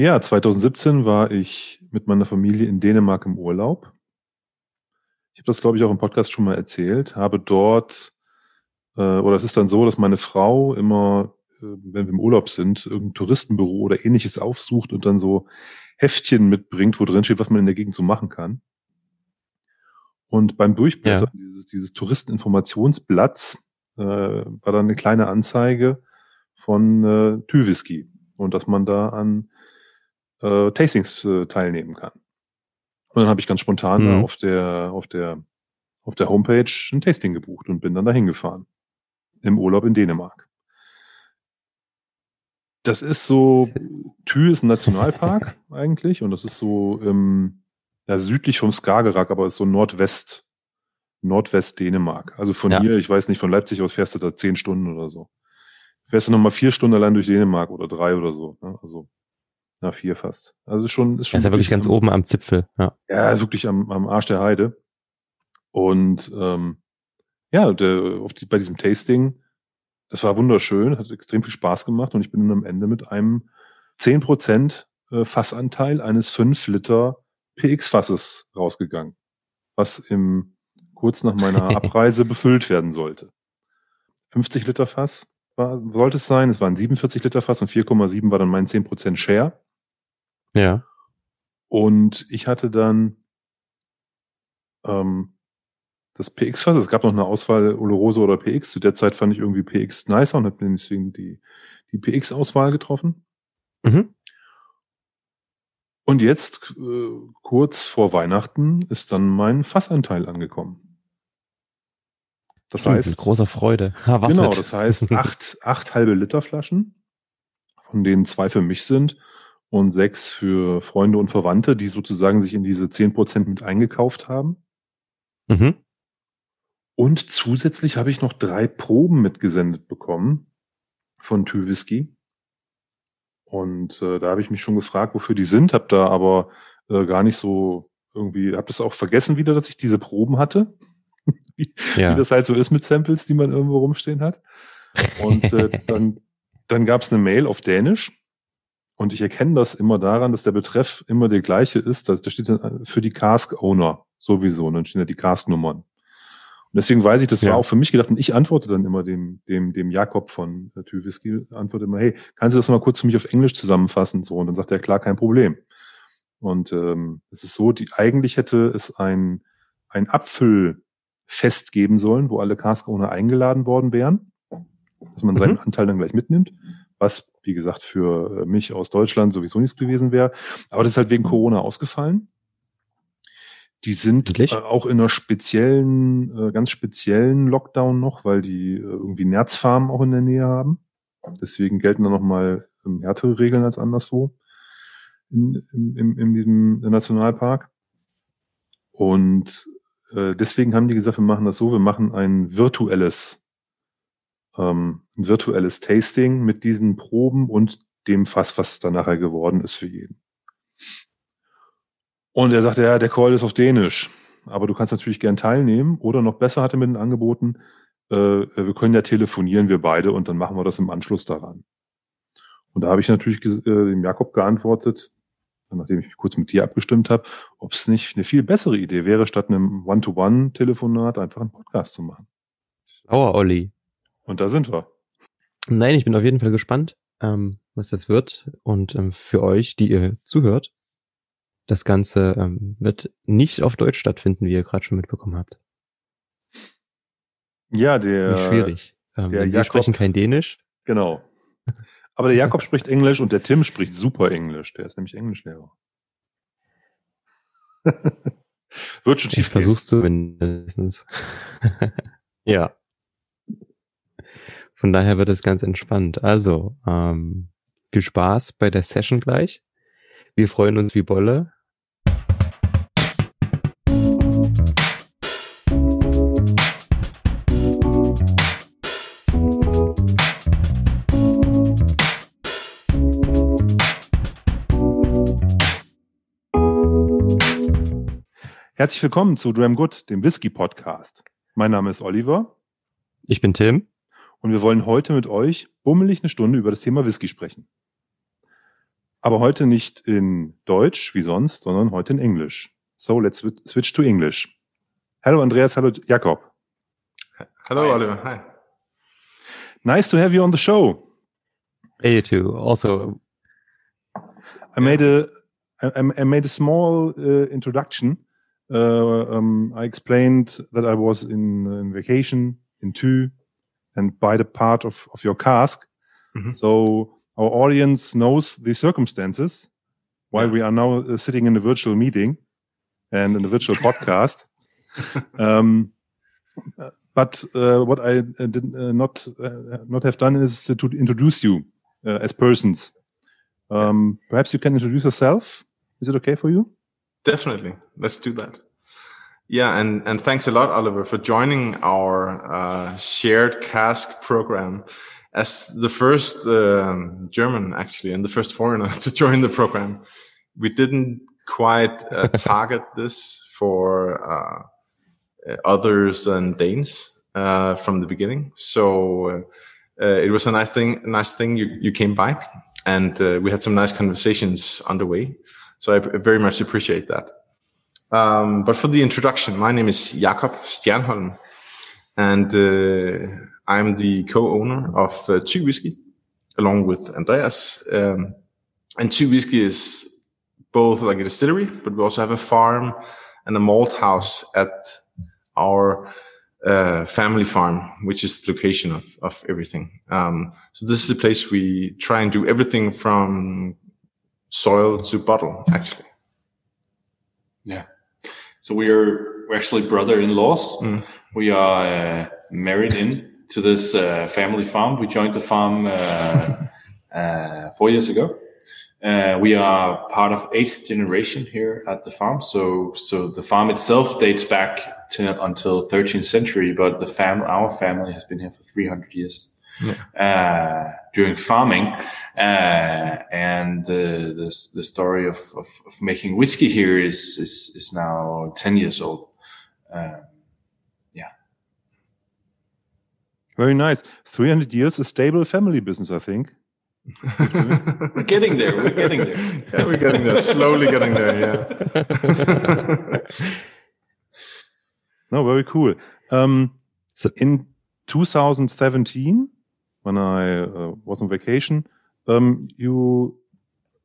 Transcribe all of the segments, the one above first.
Ja, 2017 war ich mit meiner Familie in Dänemark im Urlaub. Ich habe das, glaube ich, auch im Podcast schon mal erzählt. Habe dort, äh, oder es ist dann so, dass meine Frau immer, äh, wenn wir im Urlaub sind, irgendein Touristenbüro oder ähnliches aufsucht und dann so Heftchen mitbringt, wo drin steht, was man in der Gegend so machen kann. Und beim Durchblättern ja. dieses, dieses Touristeninformationsblatts äh, war dann eine kleine Anzeige von äh, Tüwhisky und dass man da an äh, Tastings äh, teilnehmen kann. Und dann habe ich ganz spontan mhm. auf der auf der auf der Homepage ein Tasting gebucht und bin dann dahin gefahren im Urlaub in Dänemark. Das ist so, Thü ist ein Nationalpark eigentlich und das ist so im, ja, südlich vom Skagerrak, aber ist so Nordwest, Nordwest Dänemark. Also von ja. hier, ich weiß nicht, von Leipzig aus fährst du da zehn Stunden oder so. Fährst du nochmal vier Stunden allein durch Dänemark oder drei oder so. Ne? Also na, vier fast. Also schon, ist schon. ist ja wirklich ganz oben am Zipfel, ja. Ja, ist wirklich am, am Arsch der Heide. Und ähm, ja, der, auf die, bei diesem Tasting, es war wunderschön, hat extrem viel Spaß gemacht und ich bin dann am Ende mit einem zehn Prozent äh, Fassanteil eines fünf Liter PX-Fasses rausgegangen, was im kurz nach meiner Abreise befüllt werden sollte. 50 Liter Fass war, sollte es sein, es waren 47 Liter Fass und 4,7 war dann mein 10% Share. Ja. Und ich hatte dann ähm, das PX-Fass. Es gab noch eine Auswahl Oloroso oder PX. Zu der Zeit fand ich irgendwie PX nicer und habe deswegen die, die PX-Auswahl getroffen. Mhm. Und jetzt, äh, kurz vor Weihnachten, ist dann mein Fassanteil angekommen. Das Stimmt, heißt. Mit großer Freude. genau, das heißt acht, acht halbe Liter Flaschen, von denen zwei für mich sind und sechs für Freunde und Verwandte, die sozusagen sich in diese zehn Prozent mit eingekauft haben. Mhm. Und zusätzlich habe ich noch drei Proben mitgesendet bekommen von Tüwhisky. Und äh, da habe ich mich schon gefragt, wofür die sind, habe da aber äh, gar nicht so irgendwie, habe das auch vergessen wieder, dass ich diese Proben hatte. wie, ja. wie das halt so ist mit Samples, die man irgendwo rumstehen hat. Und äh, dann, dann gab es eine Mail auf Dänisch und ich erkenne das immer daran, dass der Betreff immer der gleiche ist. Da steht dann für die Cask Owner sowieso. Und dann stehen da die Cask-Nummern. Und deswegen weiß ich, das ja. war auch für mich gedacht. Und ich antworte dann immer dem, dem, dem Jakob von äh, Tüwhisky, antworte immer, hey, kannst du das mal kurz für mich auf Englisch zusammenfassen? So. Und dann sagt er, klar, kein Problem. Und ähm, es ist so, die eigentlich hätte es ein, ein Apfelfest geben sollen, wo alle Cask-Owner eingeladen worden wären, dass man seinen mhm. Anteil dann gleich mitnimmt was, wie gesagt, für mich aus Deutschland sowieso nichts gewesen wäre. Aber das ist halt wegen Corona ausgefallen. Die sind äh, auch in einer speziellen, äh, ganz speziellen Lockdown noch, weil die äh, irgendwie Nerzfarmen auch in der Nähe haben. Deswegen gelten da nochmal ähm, härtere Regeln als anderswo in, in, in, in diesem Nationalpark. Und äh, deswegen haben die gesagt, wir machen das so, wir machen ein virtuelles ähm, ein virtuelles Tasting mit diesen Proben und dem Fass, was dann nachher geworden ist für jeden. Und er sagte, ja, der Call ist auf Dänisch, aber du kannst natürlich gern teilnehmen oder noch besser hat er mit den angeboten, äh, wir können ja telefonieren, wir beide, und dann machen wir das im Anschluss daran. Und da habe ich natürlich äh, dem Jakob geantwortet, nachdem ich kurz mit dir abgestimmt habe, ob es nicht eine viel bessere Idee wäre, statt einem One-to-One-Telefonat einfach einen Podcast zu machen. Schlauer Olli. Und da sind wir. Nein, ich bin auf jeden Fall gespannt, ähm, was das wird. Und ähm, für euch, die ihr zuhört, das Ganze ähm, wird nicht auf Deutsch stattfinden, wie ihr gerade schon mitbekommen habt. Ja, der. Nicht schwierig. Ähm, der wir Jakob, sprechen kein Dänisch. Genau. Aber der Jakob spricht Englisch und der Tim spricht super Englisch. Der ist nämlich Englischlehrer. Wird schon schief. Versuchst du mindestens. ja. Von daher wird es ganz entspannt. Also, ähm, viel Spaß bei der Session gleich. Wir freuen uns wie Bolle. Herzlich willkommen zu Dram Good, dem Whisky Podcast. Mein Name ist Oliver. Ich bin Tim und wir wollen heute mit euch bummelig eine Stunde über das Thema Whisky sprechen. Aber heute nicht in Deutsch wie sonst, sondern heute in Englisch. So let's switch to English. Hello Andreas, hello Jakob. Hello Hi. Oliver, hi. Nice to have you on the show. Hey too. Also, I made a I, I made a small uh, introduction. Uh, um, I explained that I was in, in vacation in Thu and by the part of, of your cask. Mm -hmm. So our audience knows the circumstances while yeah. we are now uh, sitting in a virtual meeting and in a virtual podcast. Um, but uh, what I uh, did uh, not uh, not have done is to introduce you uh, as persons. Um, perhaps you can introduce yourself. Is it okay for you? Definitely. Let's do that. Yeah, and and thanks a lot, Oliver, for joining our uh, shared cask program as the first um, German, actually, and the first foreigner to join the program. We didn't quite uh, target this for uh, others than Danes uh, from the beginning, so uh, uh, it was a nice thing. Nice thing you you came by, and we had some nice conversations underway. So I very much appreciate that. Um, but for the introduction, my name is Jakob Stjernholm, and uh, I'm the co-owner of uh, Thy Whiskey, along with Andreas. Um, and Thy Whiskey is both like a distillery, but we also have a farm and a malt house at our uh, family farm, which is the location of, of everything. Um, so this is the place we try and do everything from soil to bottle, actually. Yeah. So we are we're actually brother-in-laws. Mm. We are uh, married in to this uh, family farm. We joined the farm uh, uh four years ago. Uh, we are part of eighth generation here at the farm. So so the farm itself dates back to until 13th century, but the fam our family has been here for 300 years yeah. uh, during farming. Uh, and the, the, the story of, of, of, making whiskey here is, is, is now 10 years old. Uh, yeah. Very nice. 300 years, a stable family business, I think. we're getting there. We're getting there. yeah, we're getting there. Slowly getting there. Yeah. no, very cool. Um, so in 2017, when I uh, was on vacation, um, you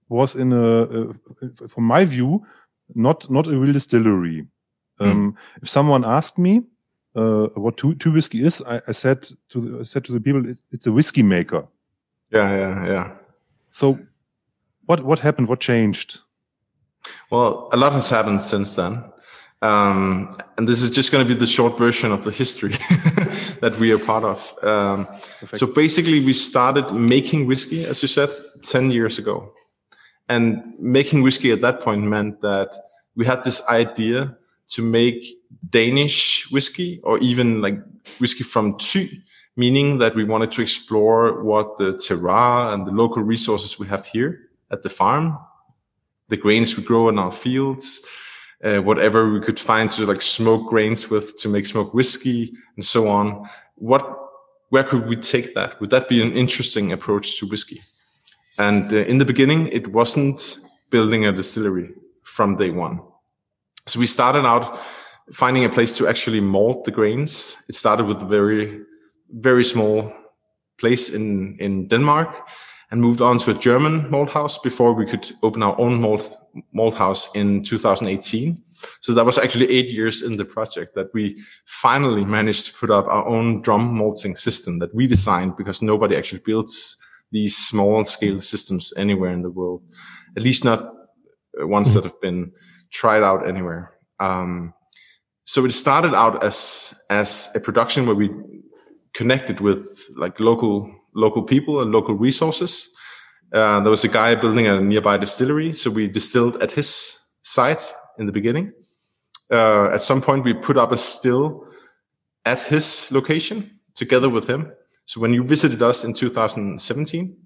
was in a, uh, from my view, not not a real distillery. Um, mm. If someone asked me uh, what two, Thy whiskey is, I, I, said to the, I said to the people, it, it's a whiskey maker. Yeah, yeah, yeah. So, what what happened? What changed? Well, a lot has happened since then. Um, and this is just going to be the short version of the history that we are part of. Um, so basically, we started making whiskey, as you said, 10 years ago. And making whiskey at that point meant that we had this idea to make Danish whiskey or even like whiskey from Thy, meaning that we wanted to explore what the terroir and the local resources we have here at the farm, the grains we grow in our fields, uh, whatever we could find to like smoke grains with to make smoke whiskey and so on. What, where could we take that? Would that be an interesting approach to whiskey? And uh, in the beginning, it wasn't building a distillery from day one. So we started out finding a place to actually malt the grains. It started with a very, very small place in, in Denmark and moved on to a German malt house before we could open our own malt malt house in 2018. So that was actually eight years in the project that we finally managed to put up our own drum malting system that we designed because nobody actually builds these small scale systems anywhere in the world, at least not ones that have been tried out anywhere. Um, so it started out as as a production where we connected with like local local people and local resources uh, there was a guy building a nearby distillery, so we distilled at his site in the beginning. Uh, at some point, we put up a still at his location together with him. So when you visited us in 2017,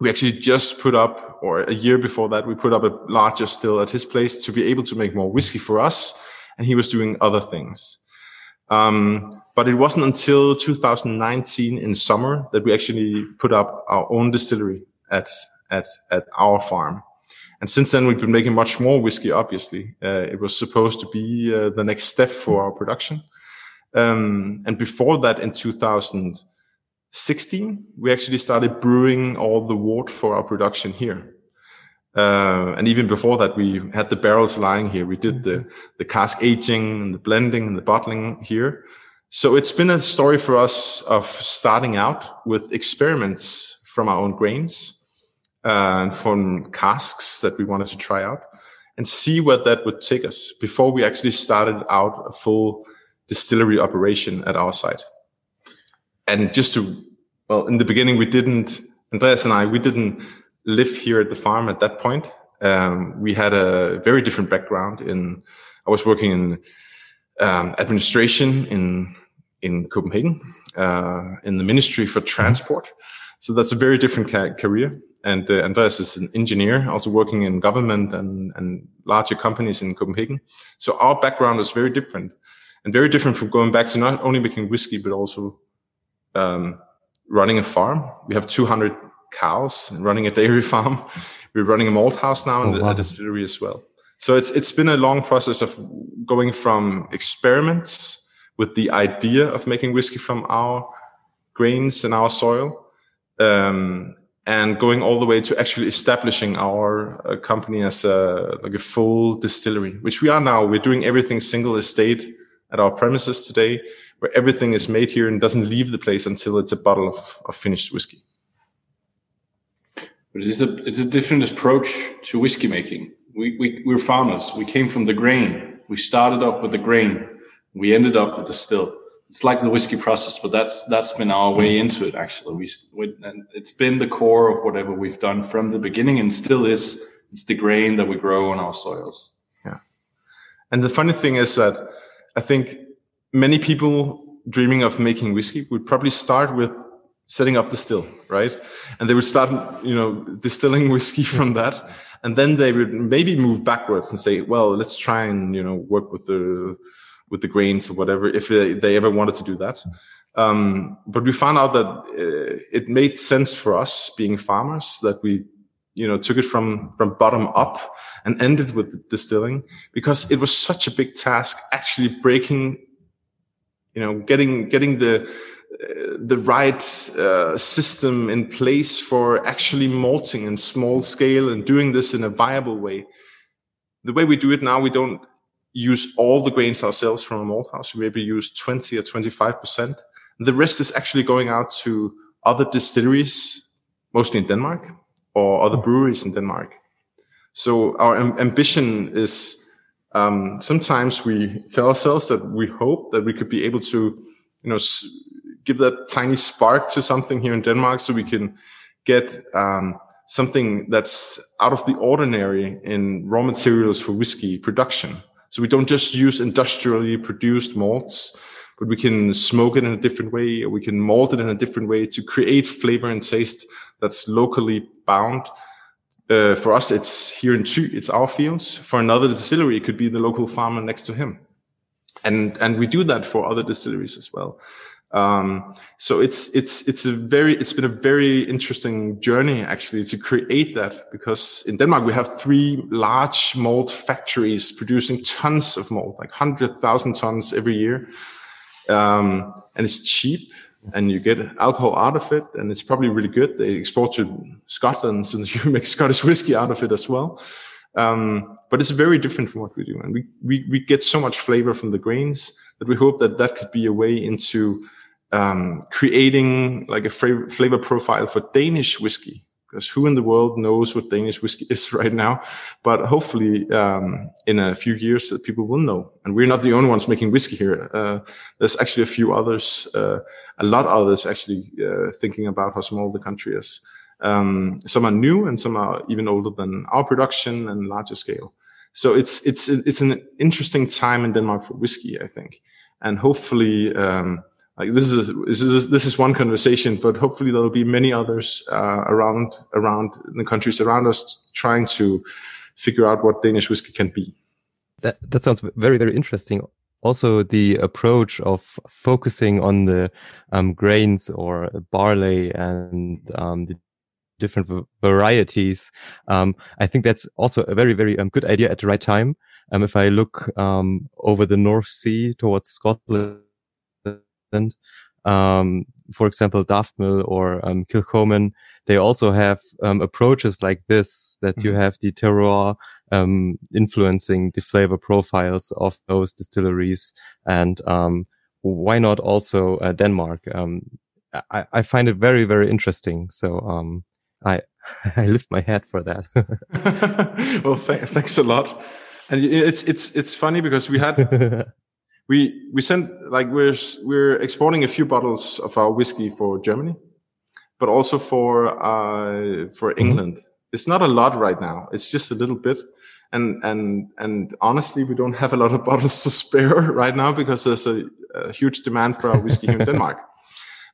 we actually just put up, or a year before that, we put up a larger still at his place to be able to make more whiskey for us. And he was doing other things. Um, but it wasn't until 2019 in summer that we actually put up our own distillery at at at our farm. And since then, we've been making much more whiskey. Obviously, uh, it was supposed to be uh, the next step for our production. Um, and before that, in 2016, we actually started brewing all the wort for our production here. Uh, and even before that, we had the barrels lying here. We did the, the cask aging and the blending and the bottling here. So it's been a story for us of starting out with experiments from our own grains uh, and from casks that we wanted to try out and see where that would take us before we actually started out a full distillery operation at our site. And just to, well, in the beginning, we didn't, Andreas and I, we didn't live here at the farm at that point. Um, we had a very different background in, I was working in um, administration in, in Copenhagen, uh, in the Ministry for Transport. So that's a very different ca- career. And uh, Andreas is an engineer, also working in government and, and larger companies in Copenhagen. So our background is very different and very different from going back to not only making whiskey, but also um, running a farm. We have 200 cows and running a dairy farm. We're running a malt house now and oh, wow. a distillery as well. So it's it's been a long process of going from experiments with the idea of making whiskey from our grains and our soil, um, and going all the way to actually establishing our uh, company as a like a full distillery, which we are now. We're doing everything single estate at our premises today, where everything is made here and doesn't leave the place until it's a bottle of, of finished whiskey. But it's a it's a different approach to whiskey making. We we we're farmers. We came from the grain. We started off with the grain. We ended up with a still. It's like the whiskey process, but that's that's been our way into it. Actually, we, we and it's been the core of whatever we've done from the beginning, and still is. It's the grain that we grow on our soils. Yeah, and the funny thing is that I think many people dreaming of making whiskey would probably start with setting up the still, right? And they would start, you know, distilling whiskey from that. And then they would maybe move backwards and say, well, let's try and, you know, work with the, with the grains or whatever, if they, ever wanted to do that. Um, but we found out that uh, it made sense for us being farmers that we, you know, took it from, from bottom up and ended with distilling because it was such a big task actually breaking, you know, getting, getting the, the right uh, system in place for actually malting in small scale and doing this in a viable way. The way we do it now, we don't use all the grains ourselves from a malt house. We maybe use 20 or 25%. The rest is actually going out to other distilleries, mostly in Denmark or other breweries in Denmark. So our am- ambition is um, sometimes we tell ourselves that we hope that we could be able to, you know, s- give that tiny spark to something here in Denmark so we can get um, something that's out of the ordinary in raw materials for whiskey production. So we don't just use industrially produced malts, but we can smoke it in a different way or we can malt it in a different way to create flavor and taste that's locally bound. Uh, for us, it's here in Thy, it's our fields. For another distillery, it could be the local farmer next to him. And, and we do that for other distilleries as well. Um, so it's it's it's a very it's been a very interesting journey actually to create that because in Denmark we have three large malt factories producing tons of malt, like hundred thousand tons every year, um, and it's cheap and you get alcohol out of it and it's probably really good. They export to Scotland since you make Scottish whiskey out of it as well. Um, but it's very different from what we do, and we, we we get so much flavor from the grains that we hope that that could be a way into um, creating like a flavor, profile for Danish whiskey. Because who in the world knows what Danish whiskey is right now? But hopefully, um, in a few years, that people will know. And we're not the only ones making whiskey here. Uh, there's actually a few others, uh, a lot others actually uh, thinking about how small the country is. Um, some are new, and some are even older than our production and larger scale. So it's it's it's an interesting time in Denmark for whiskey, I think, and hopefully. Um, like this is this is this is one conversation, but hopefully there will be many others uh, around around the countries around us trying to figure out what Danish whiskey can be. That that sounds very very interesting. Also, the approach of focusing on the um, grains or barley and um, the different varieties. Um, I think that's also a very, very um, good idea at the right time. Um, if I look um, over the North Sea towards Scotland, um, for example, Daftmill or um, Kilchoman, they also have um, approaches like this that mm-hmm. you have the terroir um, influencing the flavor profiles of those distilleries, and um, why not also uh, Denmark? Um, I, I, find it very very interesting. So um, I I lift my hat for that. well, th- thanks a lot. And it's it's it's funny because we had we we sent like we're we're exporting a few bottles of our whiskey for Germany, but also for uh, for mm-hmm. England. It's not a lot right now. It's just a little bit, and and and honestly, we don't have a lot of bottles to spare right now because there's a, a huge demand for our whiskey here in Denmark.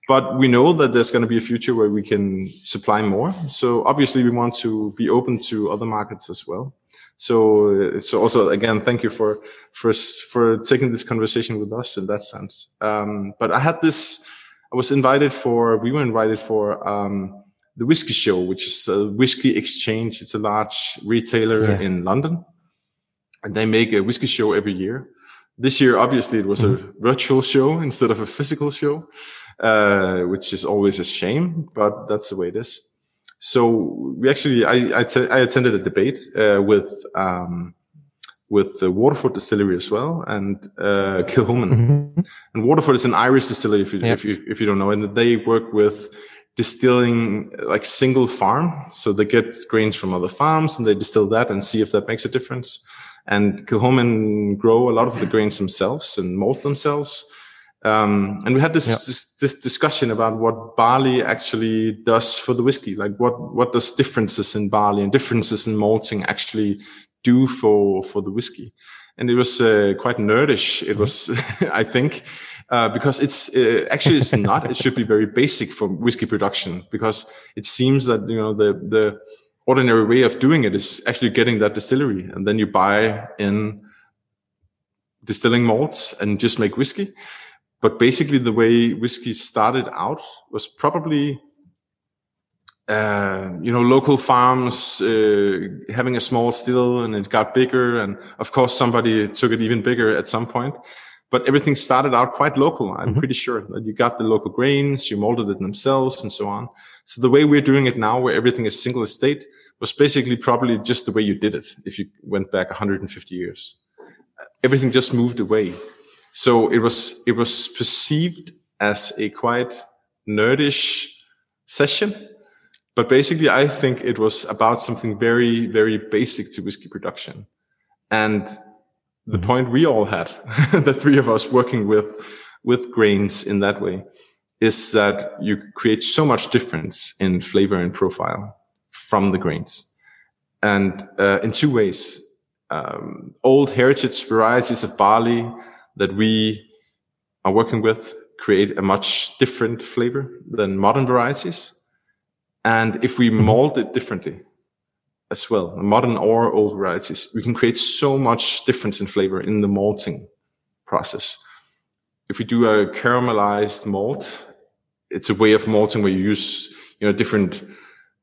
But we know that there's going to be a future where we can supply more. So obviously, we want to be open to other markets as well. So, so also again, thank you for, for, for taking this conversation with us in that sense. Um, but I had this, I was invited for, we were invited for, um, the whiskey show, which is a whiskey exchange. It's a large retailer yeah. in London and they make a whiskey show every year. This year, obviously, it was mm-hmm. a virtual show instead of a physical show, uh, which is always a shame, but that's the way it is. So we actually, I, I, t- I attended a debate uh, with um, with the Waterford Distillery as well and uh, Kilchoman. Mm-hmm. And Waterford is an Irish distillery, if you, yep. if you if you don't know, and they work with distilling like single farm. So they get grains from other farms and they distill that and see if that makes a difference. And Kilchoman grow a lot of the grains themselves and malt themselves. Um, and we had this, this, this discussion about what barley actually does for the whiskey. Like what what does differences in barley and differences in malting actually do for for the whiskey? And it was uh, quite nerdish. It was, I think, uh, because it's uh, actually it's not. It should be very basic for whiskey production because it seems that you know the the ordinary way of doing it is actually getting that distillery and then you buy in distilling malts and just make whiskey but basically the way whiskey started out was probably uh, you know local farms uh, having a small still and it got bigger. And of course somebody took it even bigger at some point. But everything started out quite local. I'm mm-hmm. pretty sure that you got the local grains you molded it themselves and so on. So the way we're doing it now where everything is single estate was basically probably just the way you did it if you went back 150 years. Everything just moved away so it was it was perceived as a quite nerdish session, but basically I think it was about something very very basic to whiskey production, and the mm-hmm. point we all had, the three of us working with with grains in that way, is that you create so much difference in flavor and profile from the grains, and uh, in two ways. Um, old heritage varieties of barley that we are working with create a much different flavor than modern varieties. And if we mm-hmm. mold it differently as well, modern or old varieties, we can create so much difference in flavor in the malting process. If we do a caramelized malt, it's a way of malting where you use, you know, different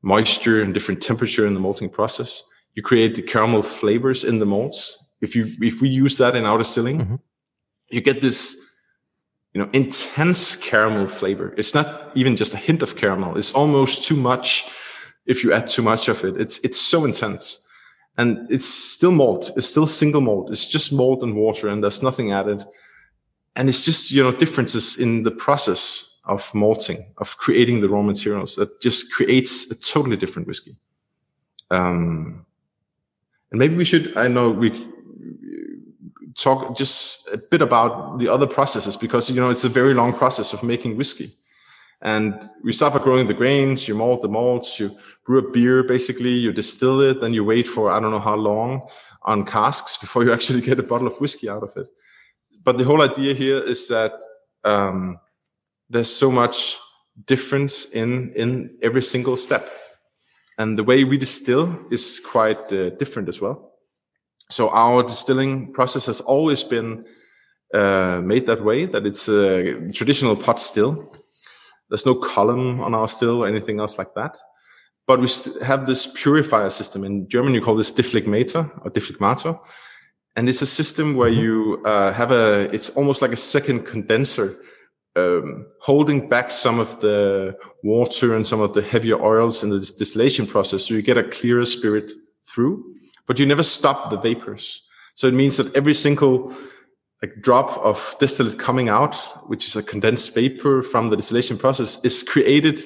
moisture and different temperature in the malting process. You create the caramel flavors in the malts. If you, if we use that in our distilling, mm-hmm you get this you know intense caramel flavor. It's not even just a hint of caramel. It's almost too much if you add too much of it. It's it's so intense. And it's still malt. It's still single malt. It's just malt and water and there's nothing added. And it's just you know differences in the process of malting of creating the raw materials that just creates a totally different whiskey. Um and maybe we should i know we talk just a bit about the other processes because you know it's a very long process of making whiskey. And we start by growing the grains you malt the malts you brew a beer basically you distill it then you wait for i don't know how long on casks before you actually get a bottle of whiskey out of it. But the whole idea here is that um, there's so much difference in in every single step. And the way we distill is quite uh, different as well so our distilling process has always been uh, made that way, that it's a traditional pot still. There's no column on our still or anything else like that. but we have this purifier system. In German, you call this Dephlegmator or Dephlegmator. And it's a system where mm-hmm. you uh, have a, it's almost like a second condenser um, holding back some of the water and some of the heavier oils in the distillation process. So you get a clearer spirit through, but you never stop the vapors. So it means that every single like drop of distillate coming out, which is a condensed vapor from the distillation process, is created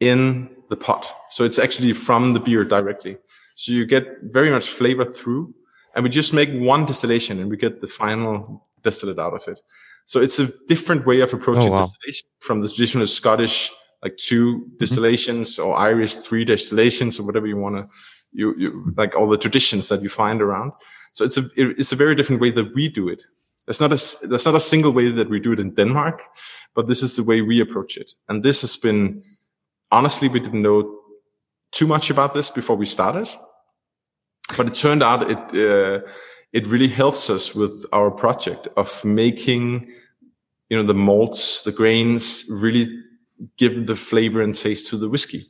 in the pot. So it's actually from the beer directly. So you get very much flavor through, and we just make one distillation and we get the final distillate out of it. So it's a different way of approaching oh, wow. distillation from the traditional Scottish like 2 mm-hmm. distillations or Irish three distillations or whatever you want to you, you like all the traditions that you find around. So it's a it's a very different way that we do it. There's not a there's not a single way that we do it in Denmark, but this is the way we approach it. And this has been honestly we didn't know too much about this before we started, but it turned out it uh, it really helps us with our project of making you know the malts the grains really give the flavor and taste to the whiskey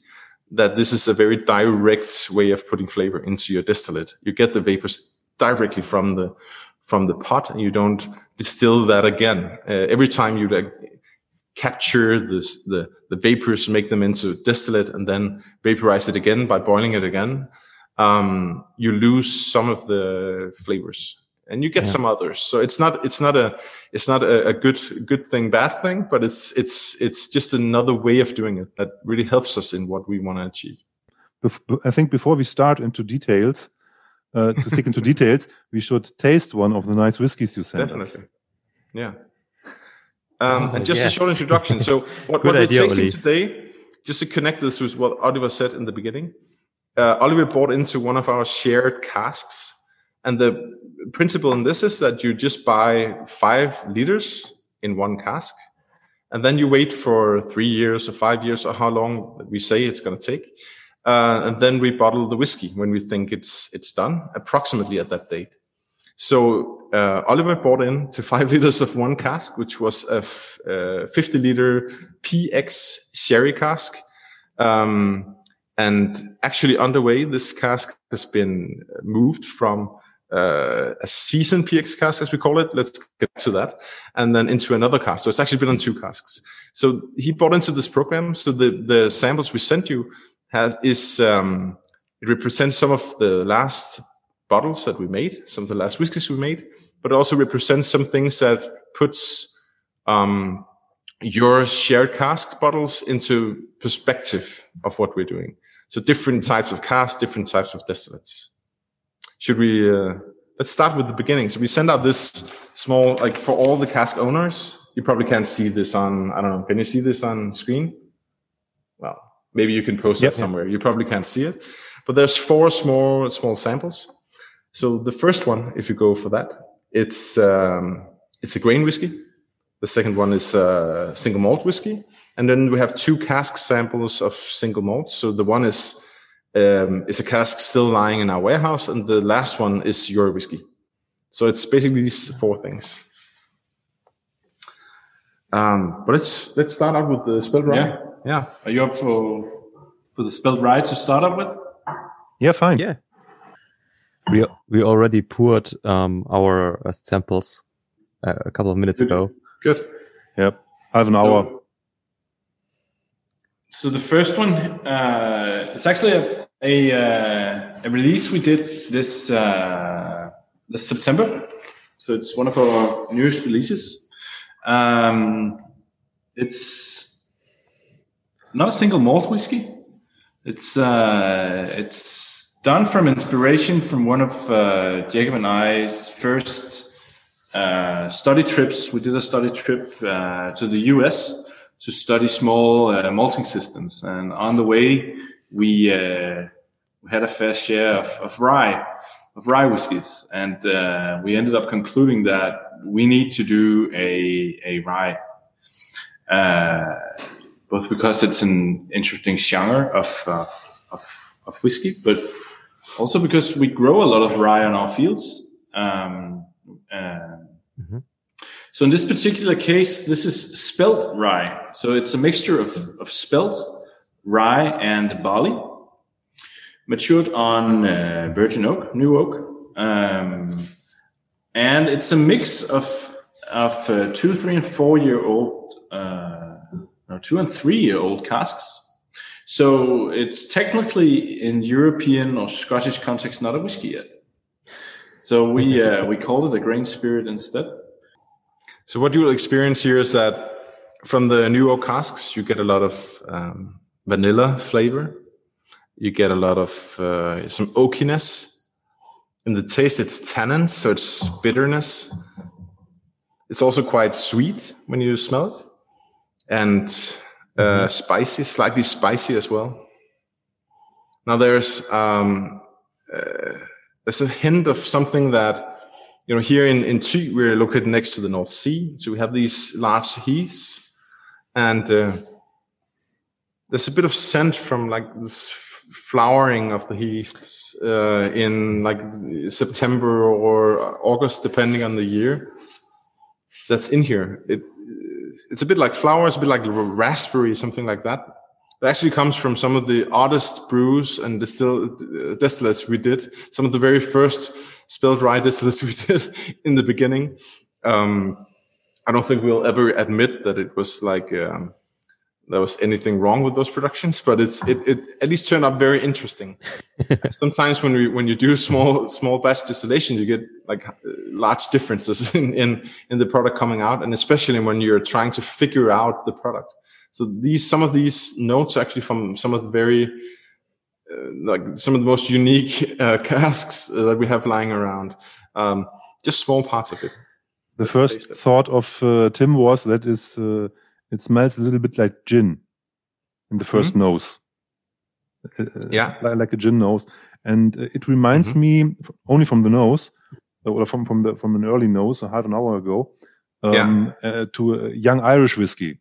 that this is a very direct way of putting flavor into your distillate. You get the vapors directly from the from the pot and you don't distill that again. Uh, every time you like, capture this, the the vapors make them into distillate and then vaporize it again by boiling it again um, you lose some of the flavors and you get yeah. some others. So it's not it's not a it's not a, a, good good thing bad thing, but it's it's it's just another way of doing it that really helps us in what we want to achieve. I think before we start into details, uh, to stick into details, we should taste one of the nice whiskeys you sent. Definitely, us. yeah. Um, oh, and just yes. a short introduction. So what, what we're tasting today, just to connect this with what Oliver said in the beginning, uh, Oliver bought into one of our shared casks. And the principle in this is that you just buy five liters in one cask. And then you wait for three years or five years or how long we say it's going to take. Uh, and then we bottle the whiskey when we think it's, it's done approximately at that date. So, uh, Oliver bought in to five liters of one cask, which was a f- uh, 50 liter PX sherry cask. Um, and actually, underway, this cask has been moved from uh, a season PX cask, as we call it. Let's get to that. And then into another cask. So it's actually been on two casks. So he bought into this program. So the, the samples we sent you has, is, um, it represents some of the last bottles that we made, some of the last whiskeys we made, but also represents some things that puts, um, your shared cask bottles into perspective of what we're doing. So different types of casks, different types of distillates. Should we, uh, let's start with the beginning. So we send out this small, like for all the cask owners, you probably can't see this on, I don't know, can you see this on screen? Well, maybe you can post yep, it somewhere. Yep. You probably can't see it, but there's four small, small samples. So the first one, if you go for that, it's, um, it's a grain whiskey. The second one is a single malt whiskey. And then we have two cask samples of single malt. So the one is um, is a cask still lying in our warehouse, and the last one is your whiskey. So it's basically these four things. Um, but let's let's start out with the spelt rye. Yeah. yeah. Are you up for for the spelt rye to start up with? Yeah, fine. Yeah. We we already poured um, our uh, samples uh, a couple of minutes Good. ago. Good. Yep. Half an hour. So, so the first one, uh, it's actually a a, uh, a release we did this uh, this September. So it's one of our newest releases. Um, it's not a single malt whiskey. It's uh, it's done from inspiration from one of uh, Jacob and I's first uh, study trips. We did a study trip uh, to the U.S. to study small malting systems, and on the way we uh, we had a fair share of, of rye of rye whiskies, and uh, we ended up concluding that we need to do a a rye, uh, both because it's an interesting genre of, of of, of whiskey, but also because we grow a lot of rye on our fields. Um, uh, mm-hmm. So in this particular case, this is spelt rye. So it's a mixture of, of spelt, rye, and barley. matured on uh, virgin oak, new oak, um, and it's a mix of of uh, two, three, and four year old, uh, no, two and three year old casks. So it's technically in European or Scottish context not a whiskey yet. So we uh, we called it a grain spirit instead. So what you will experience here is that from the new oak casks, you get a lot of um, vanilla flavor. You get a lot of uh, some oakiness. In the taste, it's tannins, so it's bitterness. It's also quite sweet when you smell it, and uh, mm-hmm. spicy, slightly spicy as well. Now there's um, uh, there's a hint of something that you know here in in Thy we're located next to the North Sea, so we have these large heaths, and uh, there's a bit of scent from like this flowering of the heaths uh, in like September or August, depending on the year. That's in here. It it's a bit like flowers, a bit like raspberry, something like that. It actually comes from some of the oddest brews and distill, uh, distillates we did. Some of the very first spelt rye distillates we did in the beginning. Um, I don't think we'll ever admit that it was like um, there was anything wrong with those productions, but it's it, it at least turned out very interesting. Sometimes when we when you do small small batch distillation, you get like large differences in, in in the product coming out, and especially when you're trying to figure out the product. So these some of these notes actually from some of the very uh, like some of the most unique uh, casks that we have lying around. Um, just small parts of it. The Let's first thought of uh, Tim was that is uh, it smells a little bit like gin in the 1st mm -hmm. nose. Uh, yeah, like a gin nose, and uh, it reminds mm -hmm. me only from the nose, uh, or from from the from an early nose, a half an hour ago, um, yeah. uh, to a young Irish whiskey,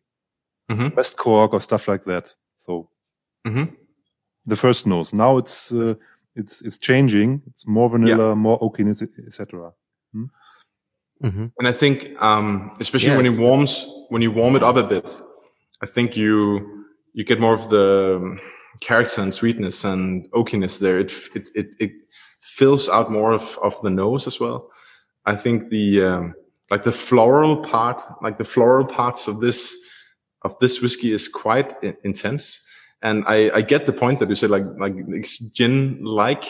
mm -hmm. West Cork or stuff like that. So, mm-hmm. the first nose. Now it's uh, it's it's changing. It's more vanilla, yeah. more oakiness, etc. Mm-hmm. And I think, um, especially yeah, when it warms, when you warm it up a bit, I think you you get more of the um, character and sweetness and oakiness there. It it it, it fills out more of of the nose as well. I think the um, like the floral part, like the floral parts of this of this whiskey is quite I- intense. And I, I get the point that you said like like it's gin like.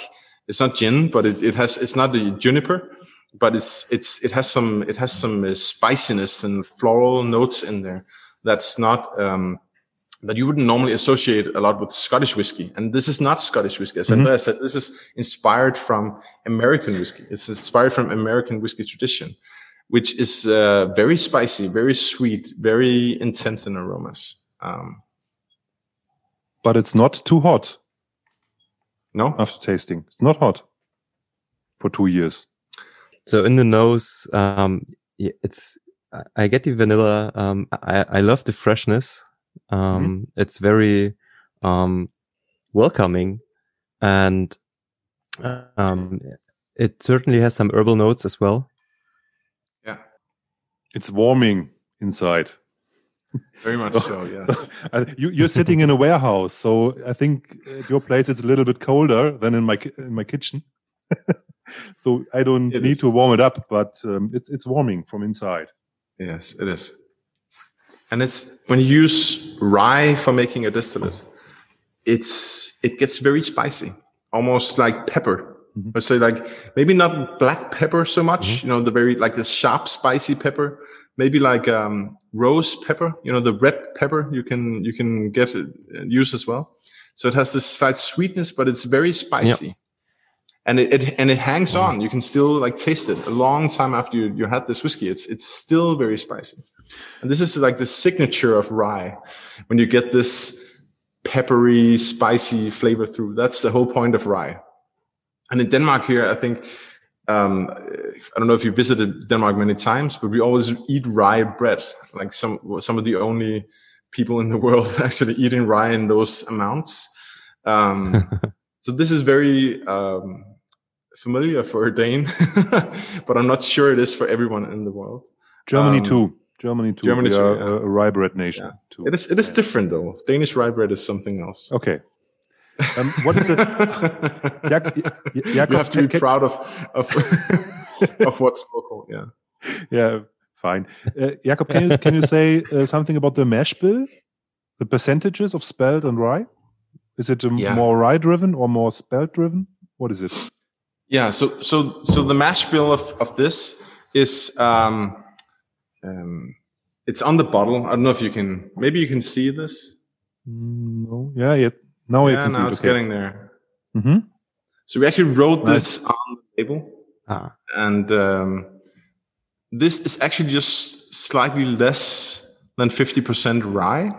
It's not gin, but it, it has it's not the juniper but it's it's it has some it has some uh, spiciness and floral notes in there that's not um, that you wouldn't normally associate a lot with Scottish whiskey. And this is not Scottish whiskey. As mm-hmm. Andreas said, this is inspired from American whiskey. It's inspired from American whiskey tradition, which is uh, very spicy, very sweet, very intense in aromas. Um, but it's not too hot. No, after tasting, it's not hot for two years. So in the nose, um, it's I get the vanilla. Um, I I love the freshness. Um, mm-hmm. it's very um welcoming, and um, it certainly has some herbal notes as well. Yeah, it's warming inside. Very much so, yes. So, uh, you, you're sitting in a warehouse, so I think at your place it's a little bit colder than in my in my kitchen. so I don't it need is. to warm it up, but um, it's it's warming from inside. Yes, it is. And it's when you use rye for making a distillate, it's it gets very spicy, almost like pepper. Mm-hmm. I'd say like maybe not black pepper so much, mm-hmm. you know, the very like the sharp, spicy pepper. Maybe like um, rose pepper, you know, the red pepper you can you can get uh, use as well. So it has this slight sweetness, but it's very spicy. Yep and it, it, and it hangs on. You can still like taste it a long time after you, you had this whiskey. It's it's still very spicy, and this is like the signature of rye. When you get this peppery, spicy flavor through, that's the whole point of rye. And in Denmark here, I think um, I don't know if you visited Denmark many times, but we always eat rye bread. Like some some of the only people in the world actually eating rye in those amounts. Um, so this is very um, familiar for a Dane, but I'm not sure it is for everyone in the world. Germany um, too. Germany too. Germany we are yeah. a rye bread nation yeah. too. It is. It is different though. Danish rye bread is something else. Okay. Um, what is it? Jak- Jakob, you have to be can, proud of of, of what's local. Yeah. Yeah. Fine. Uh, Jakob, can you can you say uh, something about the mash bill? The percentages of spelt and rye? Is it um, yeah. more rye driven or more spelt driven? What is it? Yeah. So so so the mash bill of of this is um, um, it's on the bottle. I don't know if you can. Maybe you can see this. Mm, no. Yeah. Yeah. Now yeah, now it's okay. getting there. Mm-hmm. So we actually wrote nice. this on the table, ah. and um, this is actually just slightly less than fifty percent rye.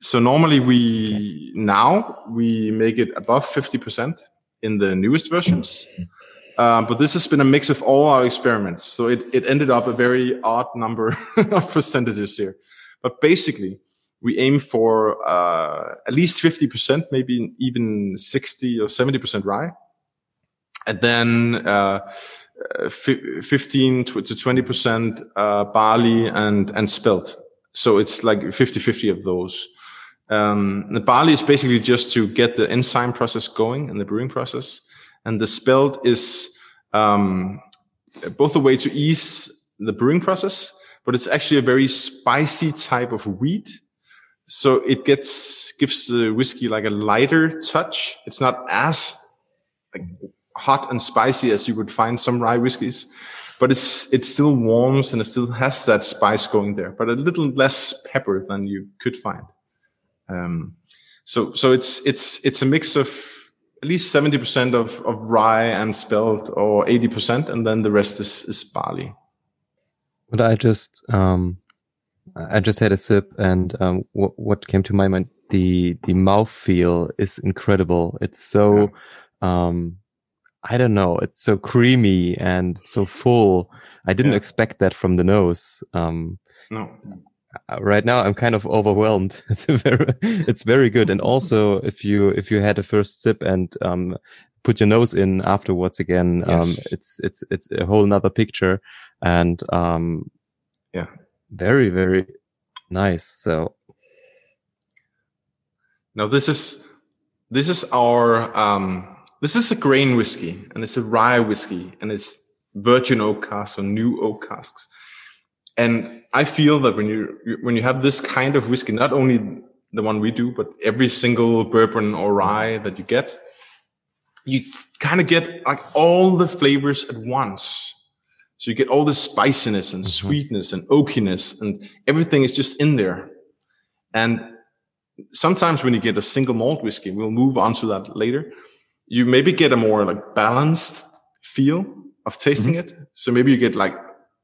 So normally we now we make it above fifty percent in the newest versions. Uh, but this has been a mix of all our experiments. So it, it ended up a very odd number of percentages here. But basically, we aim for uh, at least 50%, maybe even 60 or 70% rye. And then uh, 15 to 20% uh, barley and, and spelt. So it's like 50-50 of those. Um, the barley is basically just to get the enzyme process going and the brewing process and the spelt is um, both a way to ease the brewing process, but it's actually a very spicy type of wheat. So it gets gives the whiskey like a lighter touch. It's not as like, hot and spicy as you would find some rye whiskeys, but it's it still warms and it still has that spice going there, but a little less pepper than you could find. Um, so so it's it's it's a mix of at least 70% of, of rye and spelt or 80%. And then the rest is, is barley. But I just, um, I just had a sip and, um, what, what came to my mind, the, the mouth feel is incredible. It's so, yeah. um, I don't know. It's so creamy and so full. I didn't yeah. expect that from the nose. Um, no. Uh, right now I'm kind of overwhelmed. It's very, it's very good. And also if you, if you had a first sip and, um, put your nose in afterwards again, um, yes. um, it's, it's, it's a whole nother picture and, um, yeah, very, very nice. So now this is, this is our, um, this is a grain whiskey and it's a rye whiskey and it's virgin oak casks or new oak casks. And I feel that when you when you have this kind of whiskey, not only the one we do, but every single bourbon or rye that you get, you kind of get like all the flavors at once. So you get all the spiciness and mm-hmm. sweetness and oakiness and everything is just in there. And sometimes when you get a single malt whiskey, we'll move on to that later. You maybe get a more like balanced feel of tasting mm-hmm. it. So maybe you get like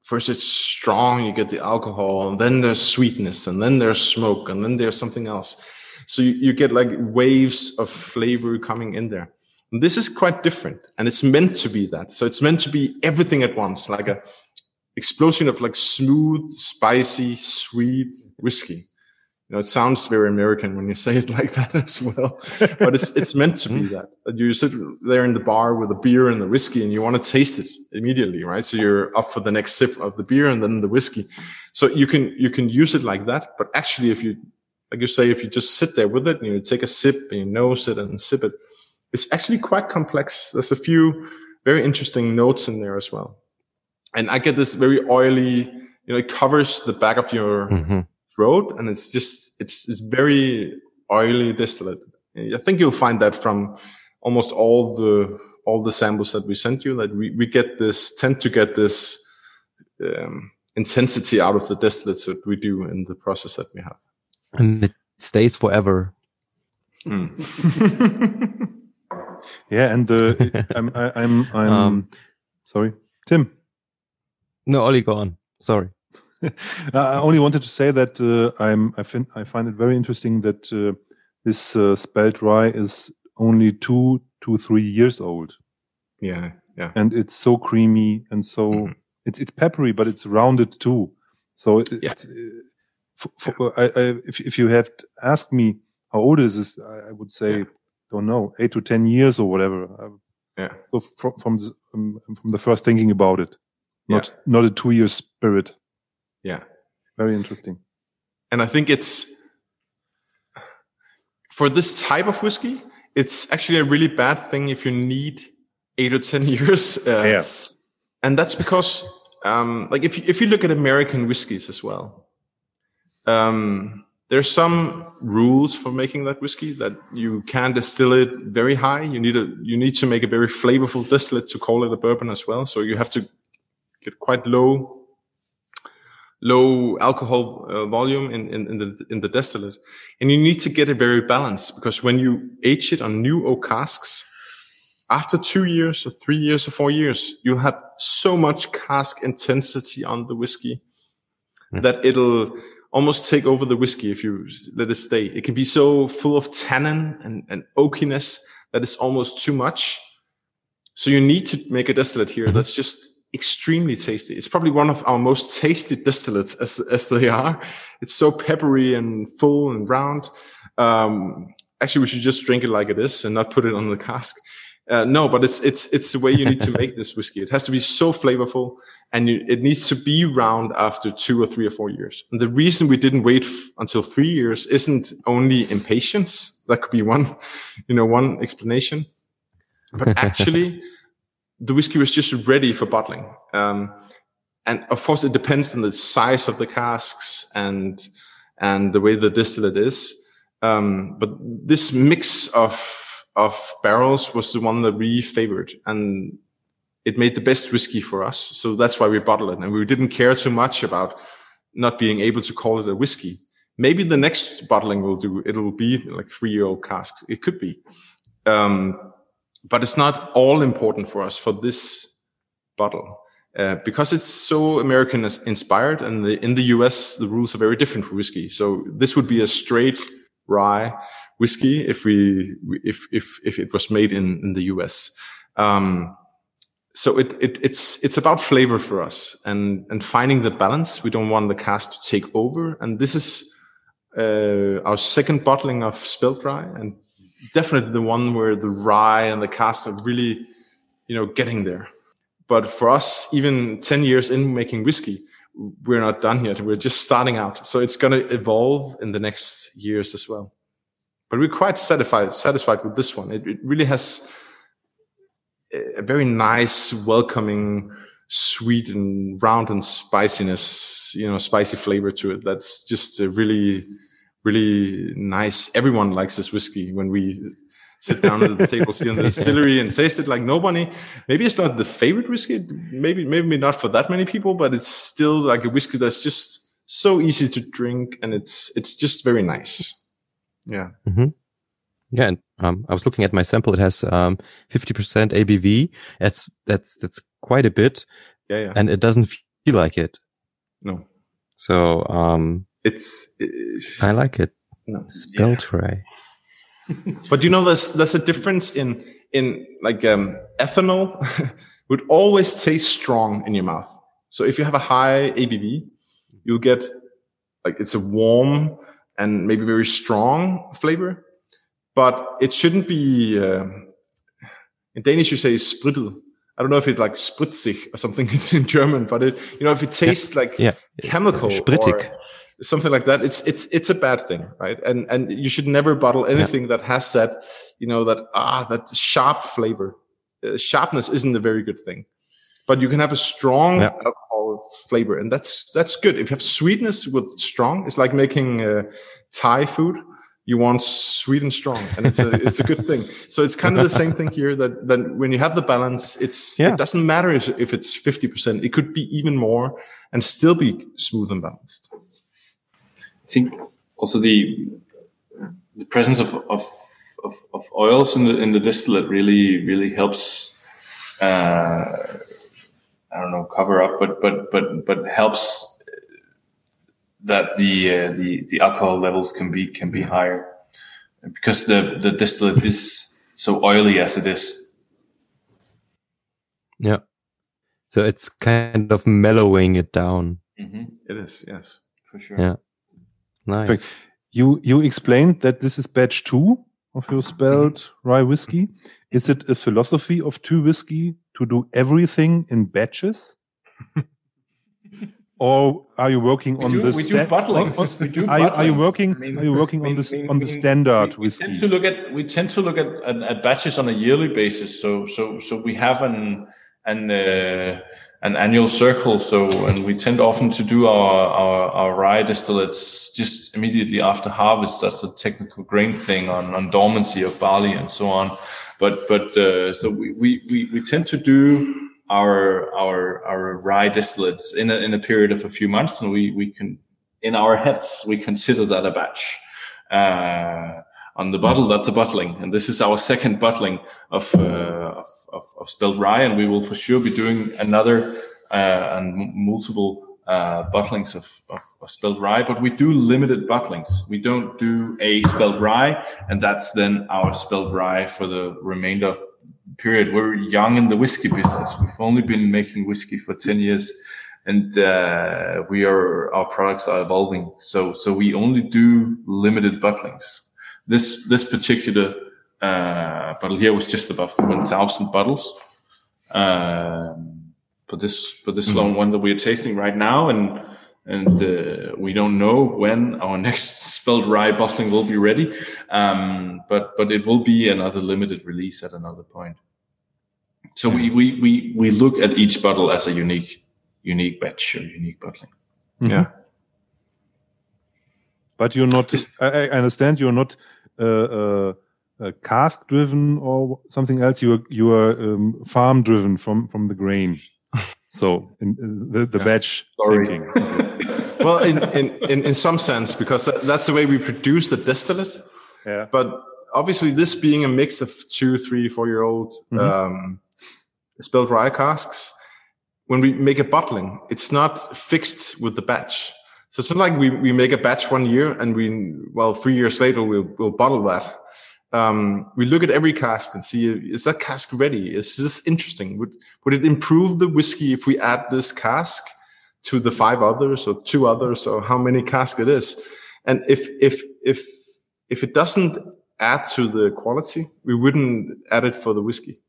first it's strong, you get the alcohol, and then there's sweetness, and then there's smoke, and then there's something else. So you, you get like waves of flavor coming in there. And this is quite different, and it's meant to be that. So it's meant to be everything at once, like a explosion of like smooth, spicy, sweet whiskey know, it sounds very American when you say it like that as well, but it's, it's meant to be mm-hmm. that. You sit there in the bar with a beer and the whiskey and you want to taste it immediately, right? So you're up for the next sip of the beer and then the whiskey. So you can, you can use it like that. But actually, if you, like you say, if you just sit there with it and you take a sip and you nose it and sip it, it's actually quite complex. There's a few very interesting notes in there as well. And I get this very oily, you know, it covers the back of your, mm-hmm throat, and it's just it's it's very oily distillate. I think you'll find that from almost all the all the samples that we sent you that we, we get this tend to get this um, intensity out of the distillates that we do in the process that we have. And it stays forever. Mm. yeah and uh, i'm I, am i'm, I'm um, sorry. Tim? No ollie go on. Sorry I only wanted to say that uh, I'm I find I find it very interesting that uh, this uh, spelt rye is only two to three years old. Yeah, yeah. And it's so creamy and so mm-hmm. it's it's peppery, but it's rounded too. So it, yeah. it's uh, for, for, I, I, if if you had asked me how old is this, I, I would say yeah. don't know eight to ten years or whatever. Yeah. So from from the, um, from the first thinking about it, not yeah. not a two year spirit. Yeah. Very interesting. And I think it's for this type of whiskey, it's actually a really bad thing if you need eight or ten years. Uh, yeah, and that's because, um, like, if you, if you look at American whiskeys as well, um, there's some rules for making that whiskey that you can distill it very high. You need a you need to make a very flavorful distillate to call it a bourbon as well. So you have to get quite low low alcohol uh, volume in, in, in, the in the distillate, and you need to get it very balanced because when you age it on new oak casks, after two years or three years or four years, you'll have so much cask intensity on the whiskey mm. that it'll almost take over the whiskey if you let it stay. It can be so full of tannin and, and oakiness that it's almost too much. So you need to make a distillate here mm-hmm. that's just extremely tasty. It's probably one of our most tasty distillates as, as they are. It's so peppery and full and round. Um, actually, we should just drink it like it is and not put it on the cask. Uh, no, but it's it's it's the way you need to make this whiskey. It has to be so flavorful, and you, it needs to be round after two or three or four years. And the reason we didn't wait f- until three years isn't only impatience. That could be one, you know, one explanation. But actually, the whiskey was just ready for bottling. Um, and of course, it depends on the size of the casks and and the way the distillate is. Um, but this mix of of barrels was the one that we favored and it made the best whiskey for us. So that's why we bottled it. And we didn't care too much about not being able to call it a whiskey. Maybe the next bottling will do, it'll be like three year old casks. It could be. Um, but it's not all important for us for this bottle. Uh, because it's so American inspired and the, in the US, the rules are very different for whiskey. So this would be a straight rye whiskey if we if if if it was made in in the US. Um, so it, it it's it's about flavor for us and and finding the balance. We don't want the cask to take over, and this is uh, our second bottling of spelt rye, and definitely the one where the rye and the cask are really, you know, getting there. But for us, even ten years in making whiskey, we're not done yet. We're just starting out. So it's going to evolve in the next years as well. But we're quite satisfied, satisfied with this one. It, it really has a very nice, welcoming, sweet and round and spiciness, you know, spicy flavor to it. That's just a really, really nice. Everyone likes this whiskey when we sit down at the table, see in the distillery and taste it like nobody. Maybe it's not the favorite whiskey. Maybe, maybe not for that many people, but it's still like a whiskey that's just so easy to drink and it's, it's just very nice. Yeah. Mm-hmm. Yeah, and um, I was looking at my sample. It has um, 50% ABV. That's that's that's quite a bit. Yeah, yeah. And it doesn't feel like it. No. So um, it's, it's I like it. No. Spelt yeah. but you know, there's there's a difference in in like um, ethanol would always taste strong in your mouth. So if you have a high ABV, you'll get like it's a warm and maybe very strong flavor, but it shouldn't be. Uh, in Danish, you say spritted. I don't know if it's like spritzig or something It's in German, but it, you know, if it tastes yeah. like yeah. chemical Sprittig. or something like that, it's it's it's a bad thing, right? And and you should never bottle anything yeah. that has that, you know, that ah that sharp flavor. Uh, sharpness isn't a very good thing, but you can have a strong yeah. alcohol flavor, and that's that's good. If you have sweetness with strong, it's like making uh, Thai food you want sweet and strong and it's a it's a good thing so it's kind of the same thing here that that when you have the balance it's yeah. it doesn't matter if, if it's 50% it could be even more and still be smooth and balanced i think also the the presence of of of, of oils in the in the distillate really really helps uh i don't know cover up but but but but helps that the uh, the the alcohol levels can be can be higher because the the distillate is so oily as it is. Yeah, so it's kind of mellowing it down. Mm-hmm. It is, yes, for sure. Yeah, nice. You you explained that this is batch two of your spelt rye whiskey. Is it a philosophy of Thy whiskey to do everything in batches? or are you working we on do, the we do bottlings. we do are, you, are you working I mean, are you working I on mean, this we- on the standard we, we whiskey tend to look at we tend to look at, at, at batches on a yearly basis. So so so we have an an uh, an annual circle. So and we tend often to do our our, our rye distillates just immediately after harvest. That's a technical grain thing on on dormancy of barley and so on. But but uh, so we, we we we tend to do our our our rye distillates in a in a period of a few months, and we we can in our heads we consider that a batch. Uh, on the bottle, that's a bottling, and this is our second bottling of uh, of, of, of spelt rye, and we will for sure be doing another uh, and multiple uh, bottlings of, of, of spelt rye. But we do limited bottlings. We don't do a spelt rye, and that's then our spelt rye for the remainder of period. We're young in the whiskey business. We've only been making whiskey for 10 years and, uh, we are, our products are evolving. So, so we only do limited bottlings. This, this particular, uh, bottle here was just above 1,000 bottles, um, for this, for this long one that we are tasting right now. And, and uh, we don't know when our next spelt rye bottling will be ready, um, but but it will be another limited release at another point. So we, we we we look at each bottle as a unique unique batch or unique bottling. Yeah. but you're not I, I understand you're not uh, uh, uh, cask driven or something else you are you are um, farm driven from from the grain so in, in the, the batch Sorry. thinking well, in, in, in, some sense, because that, that's the way we produce the distillate. yeah But obviously, this being a mix of two, three, four year old um, spelt rye casks, when we make a bottling, it's not fixed with the batch. So it's not like we, we make a batch one year and we, well, three years later, we'll, we'll bottle that. Um, we look at every cask and see, is that cask ready? Is this interesting? Would, would it improve the whiskey if we add this cask to the five others or two others or how many cask it is? And if, if, if, if it doesn't add to the quality, we wouldn't add it for the whiskey.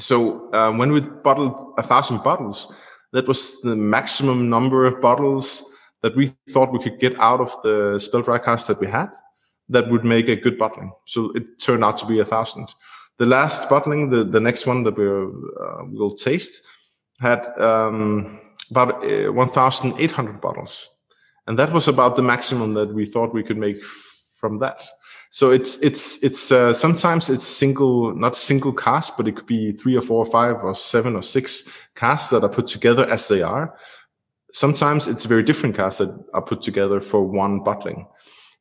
So um, when we bottled a thousand bottles, that was the maximum number of bottles that we thought we could get out of the spelt rye cask that we had that would make a good bottling. So it turned out to be a thousand. The last bottling, the, the next one that we'll, uh, we'll taste, had um, about uh, 1,800 bottles. And that was about the maximum that we thought we could make from that. So it's it's it's uh, sometimes it's single, not single cask, but it could be three or four or five or seven or six casks that are put together as they are. Sometimes it's very different casks that are put together for one bottling.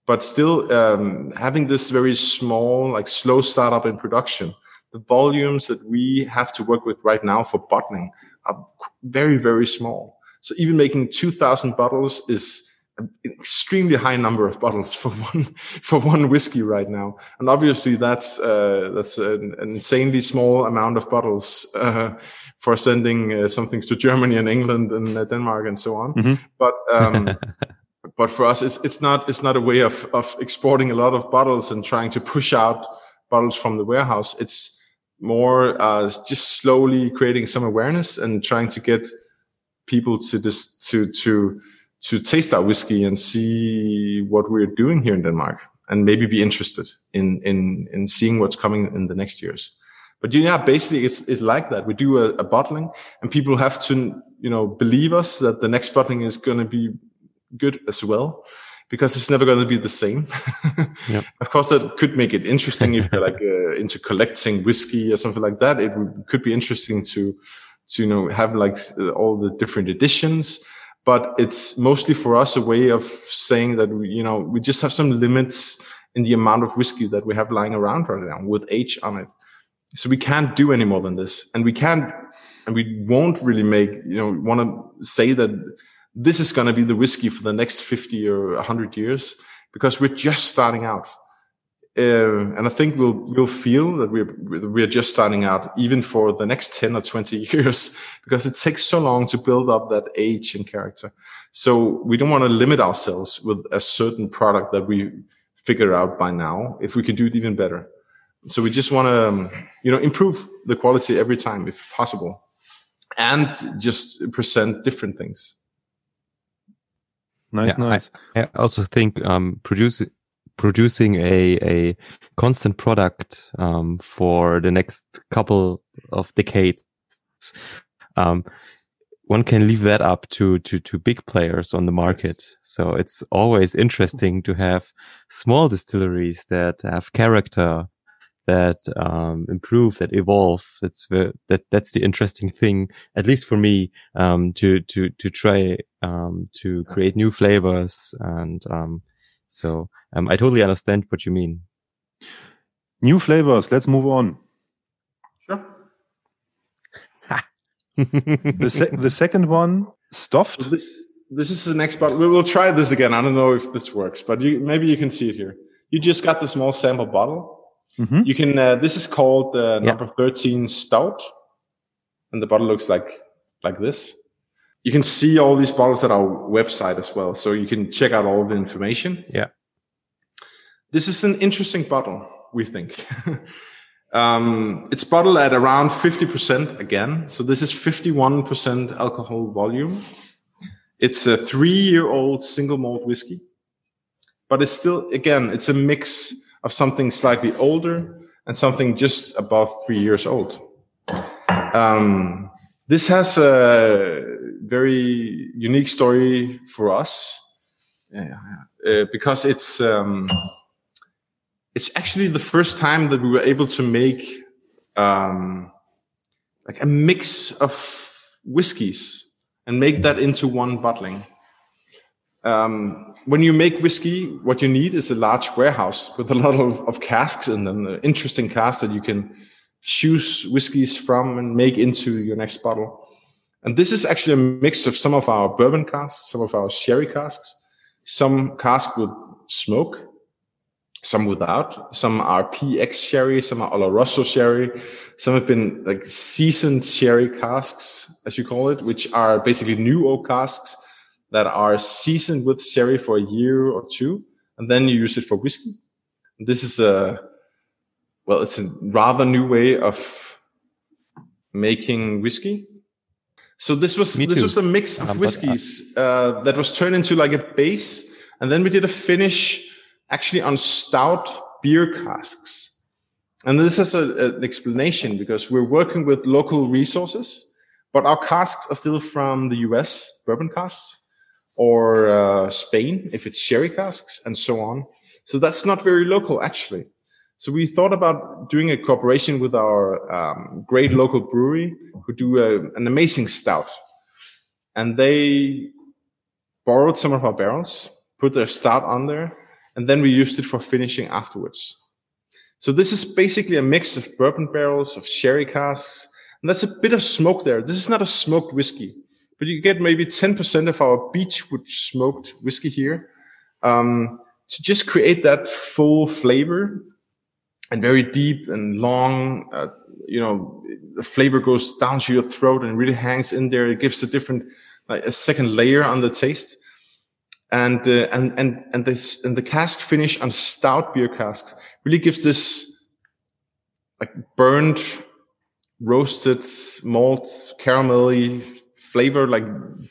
But still, um, having this very small, like slow startup in production, the volumes that we have to work with right now for bottling are very very small. So even making 2,000 bottles is an extremely high number of bottles for one for one whiskey right now, and obviously that's uh, that's an, an insanely small amount of bottles uh, for sending uh, something to Germany and England and uh, Denmark and so on. Mhm. But um, but for us, it's it's not it's not a way of of exporting a lot of bottles and trying to push out bottles from the warehouse. It's more uh, just slowly creating some awareness and trying to get people to just to to to taste our whiskey and see what we're doing here in Denmark and maybe be interested in in in seeing what's coming in the next years. But yeah, basically it's it's like that. We do a, a bottling and people have to you know believe us that the next bottling is going to be good as well because it's never going to be the same. Yep. Of course, that could make it interesting if you're like uh, into collecting whiskey or something like that. It would, could be interesting to to you know have like uh, all the different editions but it's mostly for us a way of saying that we, you know we just have some limits in the amount of whiskey that we have lying around right now with age on it. So we can't do any more than this and we can't and we won't really make you know want to say that this is going to be the whiskey for the next 50 or 100 years because we're just starting out uh, and I think we'll we'll feel that we're we're just starting out, even for the next ten or twenty years, because it takes so long to build up that age and character. So we don't want to limit ourselves with a certain product that we figure out by now. If we can do it even better, so we just want to um, you know improve the quality every time if possible, and just present different things. Nice, yeah, nice. I, I, also think um, producing producing a a constant product um, for the next couple of decades. Um, one can leave that up to to to big players on the market. So it's always interesting to have small distilleries that have character, that um, improve, that evolve. That's the, that that's the interesting thing, at least for me, um, to to to try um, to create new flavors. And um, so um, I totally understand what you mean. New flavors. Let's move on. Sure. the, se- the second one, stuffed. So this this is the next bottle. We will try this again. I don't know if this works, but you, maybe you can see it here. You just got the small sample bottle. Mm-hmm. You can. Uh, this is called uh, number thirteen stout, and the bottle looks like like this. You can see all these bottles at our website as well, so you can check out all the information. Yeah. This is an interesting bottle, we think. um, it's bottled at around 50% again. So this is 51% alcohol volume. It's a three year old single malt whiskey, but it's still, again, it's a mix of something slightly older and something just above three years old. Um, this has a very unique story for us uh, because it's um, it's actually the first time that we were able to make um, like a mix of whiskies and make that into one bottling. Um, when you make whiskey, what you need is a large warehouse with a lot of, of casks and then interesting casks that you can choose whiskies from and make into your next bottle. And this is actually a mix of some of our bourbon casks, some of our sherry casks, some cask with smoke, some without. Some are PX sherry, some are Oloroso sherry. Some have been like seasoned sherry casks, as you call it, which are basically new oak casks that are seasoned with sherry for a year or two, and then you use it for whiskey. This is a well, it's a rather new way of making whiskey. So this was this was a mix of um, whiskeys uh, that was turned into like a base, and then we did a finish actually on stout beer casks. And this has a, an explanation because we're working with local resources, but our casks are still from the US, bourbon casks, or uh, Spain, if it's sherry casks, and so on. So that's not very local, actually. So we thought about doing a cooperation with our um, great local brewery who do a, an amazing stout. And they borrowed some of our barrels, put their stout on there, and then we used it for finishing afterwards. So this is basically a mix of bourbon barrels, of sherry casks, and that's a bit of smoke there. This is not a smoked whiskey, but you get maybe 10% of our beechwood smoked whiskey here um, to just create that full flavor and very deep and long. Uh, you know, the flavor goes down to your throat and really hangs in there. It gives a different, like a second layer on the taste and uh, and and and this and the cask finish on stout beer casks really gives this like burned roasted malt caramelly flavor like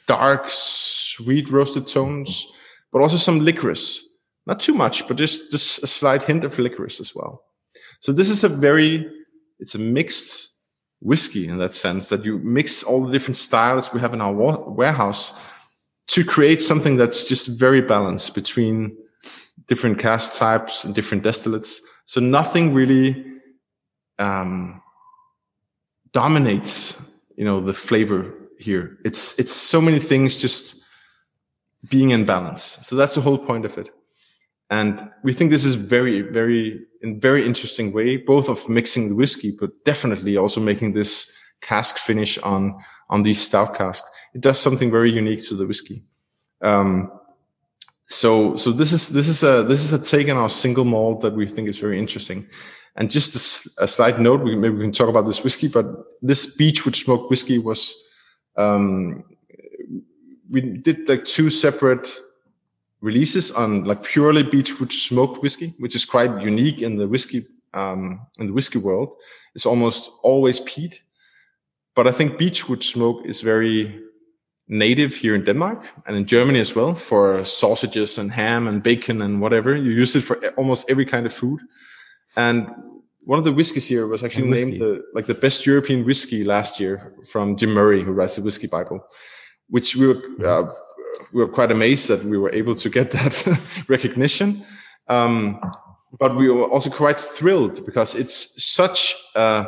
dark sweet roasted tones but also some licorice not too much but just just a slight hint of licorice as well so this is a very it's a mixed whiskey in that sense that you mix all the different styles we have in our warehouse to create something that's just very balanced between different cask types and different distillates. So nothing really um, dominates, you know, the flavor here. It's it's so many things just being in balance. So that's the whole point of it. And we think this is very, very, in very interesting way, both of mixing the whiskey, but definitely also making this cask finish on on these stout casks it does something very unique to the whiskey. Um, so so this is this is a this is a take on our single malt that we think is very interesting. And just a, a slight note, we, maybe we can talk about this whiskey, but this beechwood smoked whiskey was um, we did like two separate releases on like purely beechwood smoked whiskey, which is quite unique in the whiskey um, in the whiskey world. It's almost always peat, but I think beechwood smoke is very native here in Denmark and in Germany as well for sausages and ham and bacon and whatever. You use it for almost every kind of food. And one of the whiskeys here was actually named the like the best European whiskey last year from Jim Murray, who writes the Whiskey Bible, which we were uh, we were quite amazed that we were able to get that recognition. Um, but we were also quite thrilled because it's such a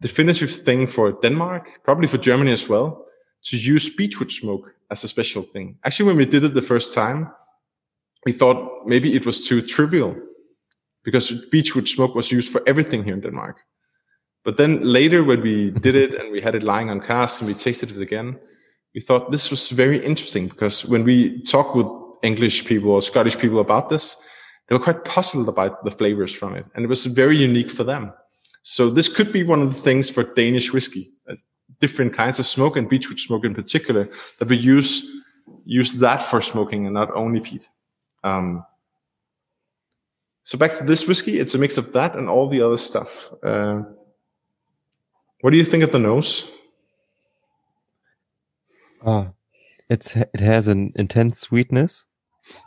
definitive thing for Denmark, probably for Germany as well, to use beechwood smoke as a special thing. Actually, when we did it the first time, we thought maybe it was too trivial because beechwood smoke was used for everything here in Denmark. But then later, when we did it and we had it lying on cask and we tasted it again, we thought this was very interesting because when we talked with English people or Scottish people about this, they were quite puzzled about the flavors from it. And it was very unique for them. So this could be one of the things for Danish whiskey, different kinds of smoke and beechwood smoke in particular, that we use use that for smoking and not only peat. Um, so back to this whiskey, it's a mix of that and all the other stuff. Uh, what do you think of the nose? Oh, it's it has an intense sweetness,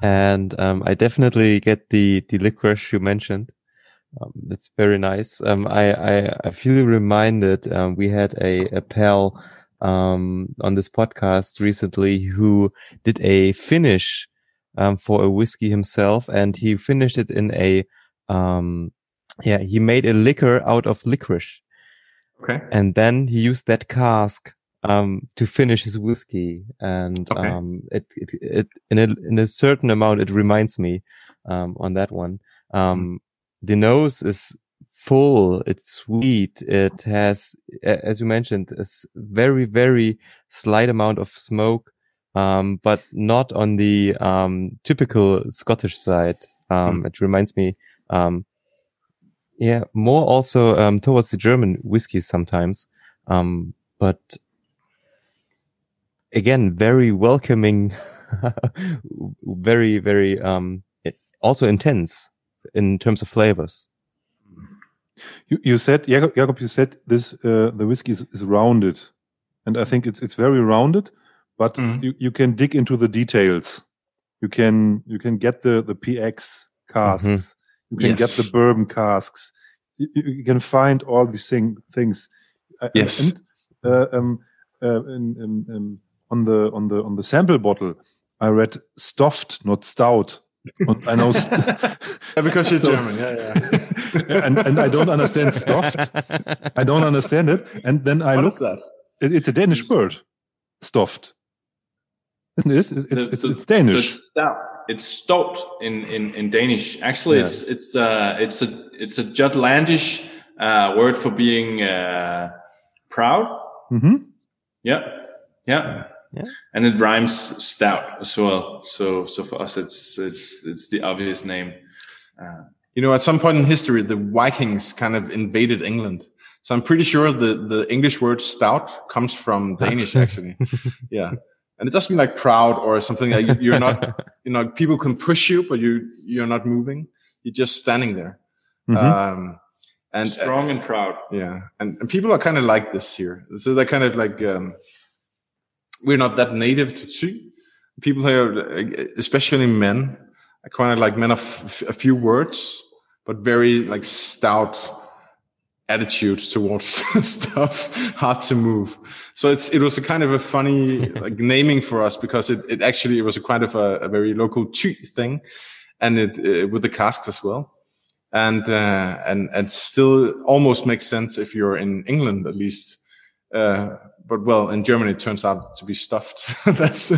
and um, I definitely get the the licorice you mentioned. Um, that's very nice. Um, I, I, I feel reminded, um, we had a, a pal, um, on this podcast recently who did a finish, um, for a whiskey himself and he finished it in a, um, yeah, he made a liquor out of licorice. Okay. And then he used that cask, um, to finish his whiskey. And, okay. um, it, it, it, in a, in a certain amount, it reminds me, um, on that one. Um, mm the nose is full. It's sweet. It has, as you mentioned, a very, very slight amount of smoke, um, but not on the um, typical Scottish side. Um, mm. It reminds me, um, yeah, more also um, towards the German whiskies sometimes, um, but again, very welcoming, very, very also intense in terms of flavors. You, you said, Jakob, Jakob, you said this, uh, the whiskey is, is, rounded. And I think it's, it's very rounded, but mm. you, you can dig into the details. You can, you can get the, the PX casks. Mm -hmm. You can yes. get the bourbon casks. You, you, can find all these thing, things. Yes. And, uh, um, uh, in, in, in, on the, on the, on the sample bottle, I read stuffed, not stout. Und I know yeah, because you're German, yeah, yeah. and and I don't understand stuffed. I don't understand it. And then I look. that? It, it's a Danish word, stuffed. Isn't it? It's, it's, it's, it's Danish. It's stout in, in, in Danish. Actually, yeah. it's it's uh it's a it's a Jutlandish uh, word for being uh, proud. Mm-hmm. Yeah, yeah. Yeah. And it rhymes stout as well. So, so for us, it's, it's, it's the obvious name. Uh, you know, at some point in history, the Vikings kind of invaded England. So I'm pretty sure the, the English word stout comes from Danish, actually. yeah. And it doesn't mean like proud or something like you're not, you know, people can push you, but you, you're not moving. You're just standing there. Mm-hmm. Um, and strong and proud. Yeah. And, and people are kind of like this here. So they're kind of like, um, we're not that native to Thy. People here, especially men, are kind of like men of a few words, but very like stout attitude towards stuff, hard to move. So it's it was a kind of a funny like naming for us because it, it actually it was a kind of a, a very local Thy thing, and it uh, with the casks as well. And uh, and and still almost makes sense if you're in England at least. Uh, but well, in Germany it turns out to be stuffed. that's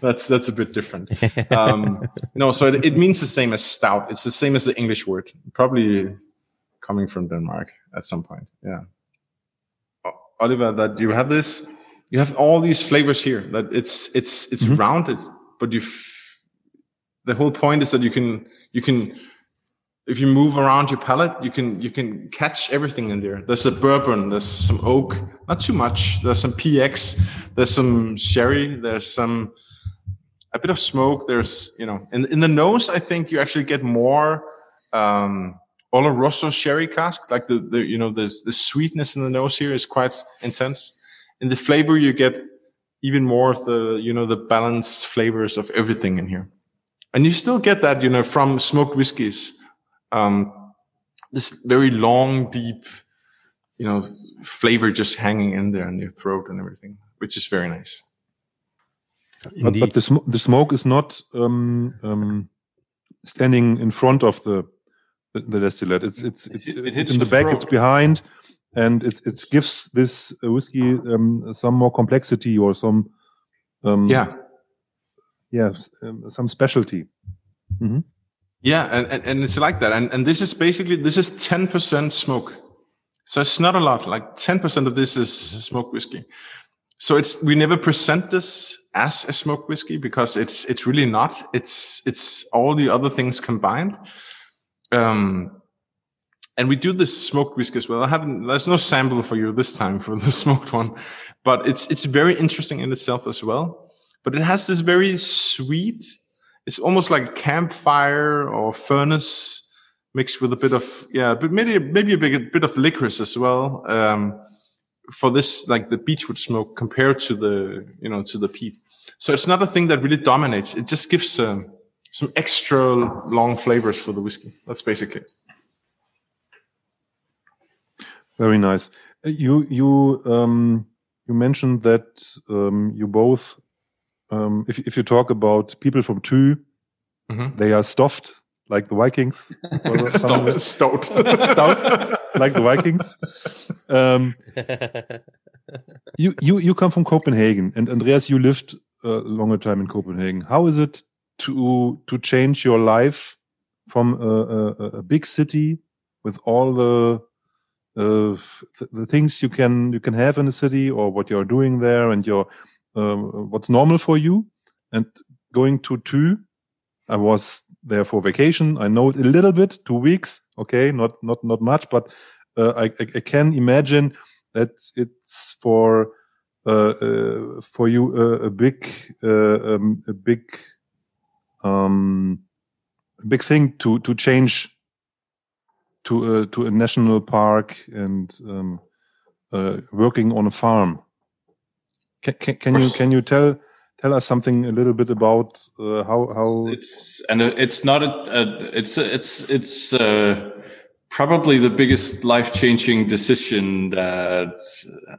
that's that's a bit different. Um, no, so it, it, means the same as stout. It's the same as the English word, probably coming from Denmark at some point. Yeah. Oliver, that you have this, you have all these flavors here. That it's it's it's mm-hmm. rounded, but you. The whole point is that you can you can if you move around your palate, you can you can catch everything in there. There's a bourbon, there's some oak, not too much. There's some PX, there's some sherry, there's some a bit of smoke. There's you know in in the nose, I think you actually get more um, Oloroso sherry cask. Like the the you know the the sweetness in the nose here is quite intense. In the flavor, you get even more of the you know the balanced flavors of everything in here, and you still get that you know from smoked whiskies. Um, this very long, deep, you know, flavor just hanging in there in your throat and everything, which is very nice. But, but the, sm the smoke is not um, um, standing in front of the the, the distillate. It's it's it's, it, it it's in the back. Throat. It's behind, and it it gives this whiskey um, some more complexity or some um, yeah yeah um, some specialty. Mm -hmm. Yeah, and, and, and it's like that. And and this is basically this is ten percent smoke, so it's not a lot. Like ten percent of this is smoke whiskey. So it's we never present this as a smoke whiskey because it's it's really not. It's it's all the other things combined. Um, and we do this smoked whiskey as well. I haven't. There's no sample for you this time for the smoked one, but it's it's very interesting in itself as well. But it has this very sweet. It's almost like campfire or furnace mixed with a bit of yeah, but maybe maybe a bit, a bit of licorice as well. Um, for this like the beechwood smoke compared to the you know to the peat. So it's not a thing that really dominates. It just gives um, some extra long flavors for the whiskey. That's basically it. Very nice. Uh, you you um, you mentioned that um, you both um, if if you talk about people from Thy, mm -hmm. they are stuffed like the Vikings. stout, stout. stout, like the Vikings. Um, you you you come from Copenhagen, and Andreas, you lived a longer time in Copenhagen. How is it to to change your life from a, a, a big city with all the uh, th the things you can you can have in a city or what you're doing there and your um, what's normal for you and going to Thy, I was there for vacation. I know it a little bit, two weeks. Okay, not not not much, but uh, I, I, can imagine that it's for uh, uh, for you a big uh, um, a big um, a big thing to to change to a, to a national park and um, uh, working on a farm. Can, can, you can you tell tell us something a little bit about uh, how how it's and it's not a, a it's it's it's uh, probably the biggest life changing decision that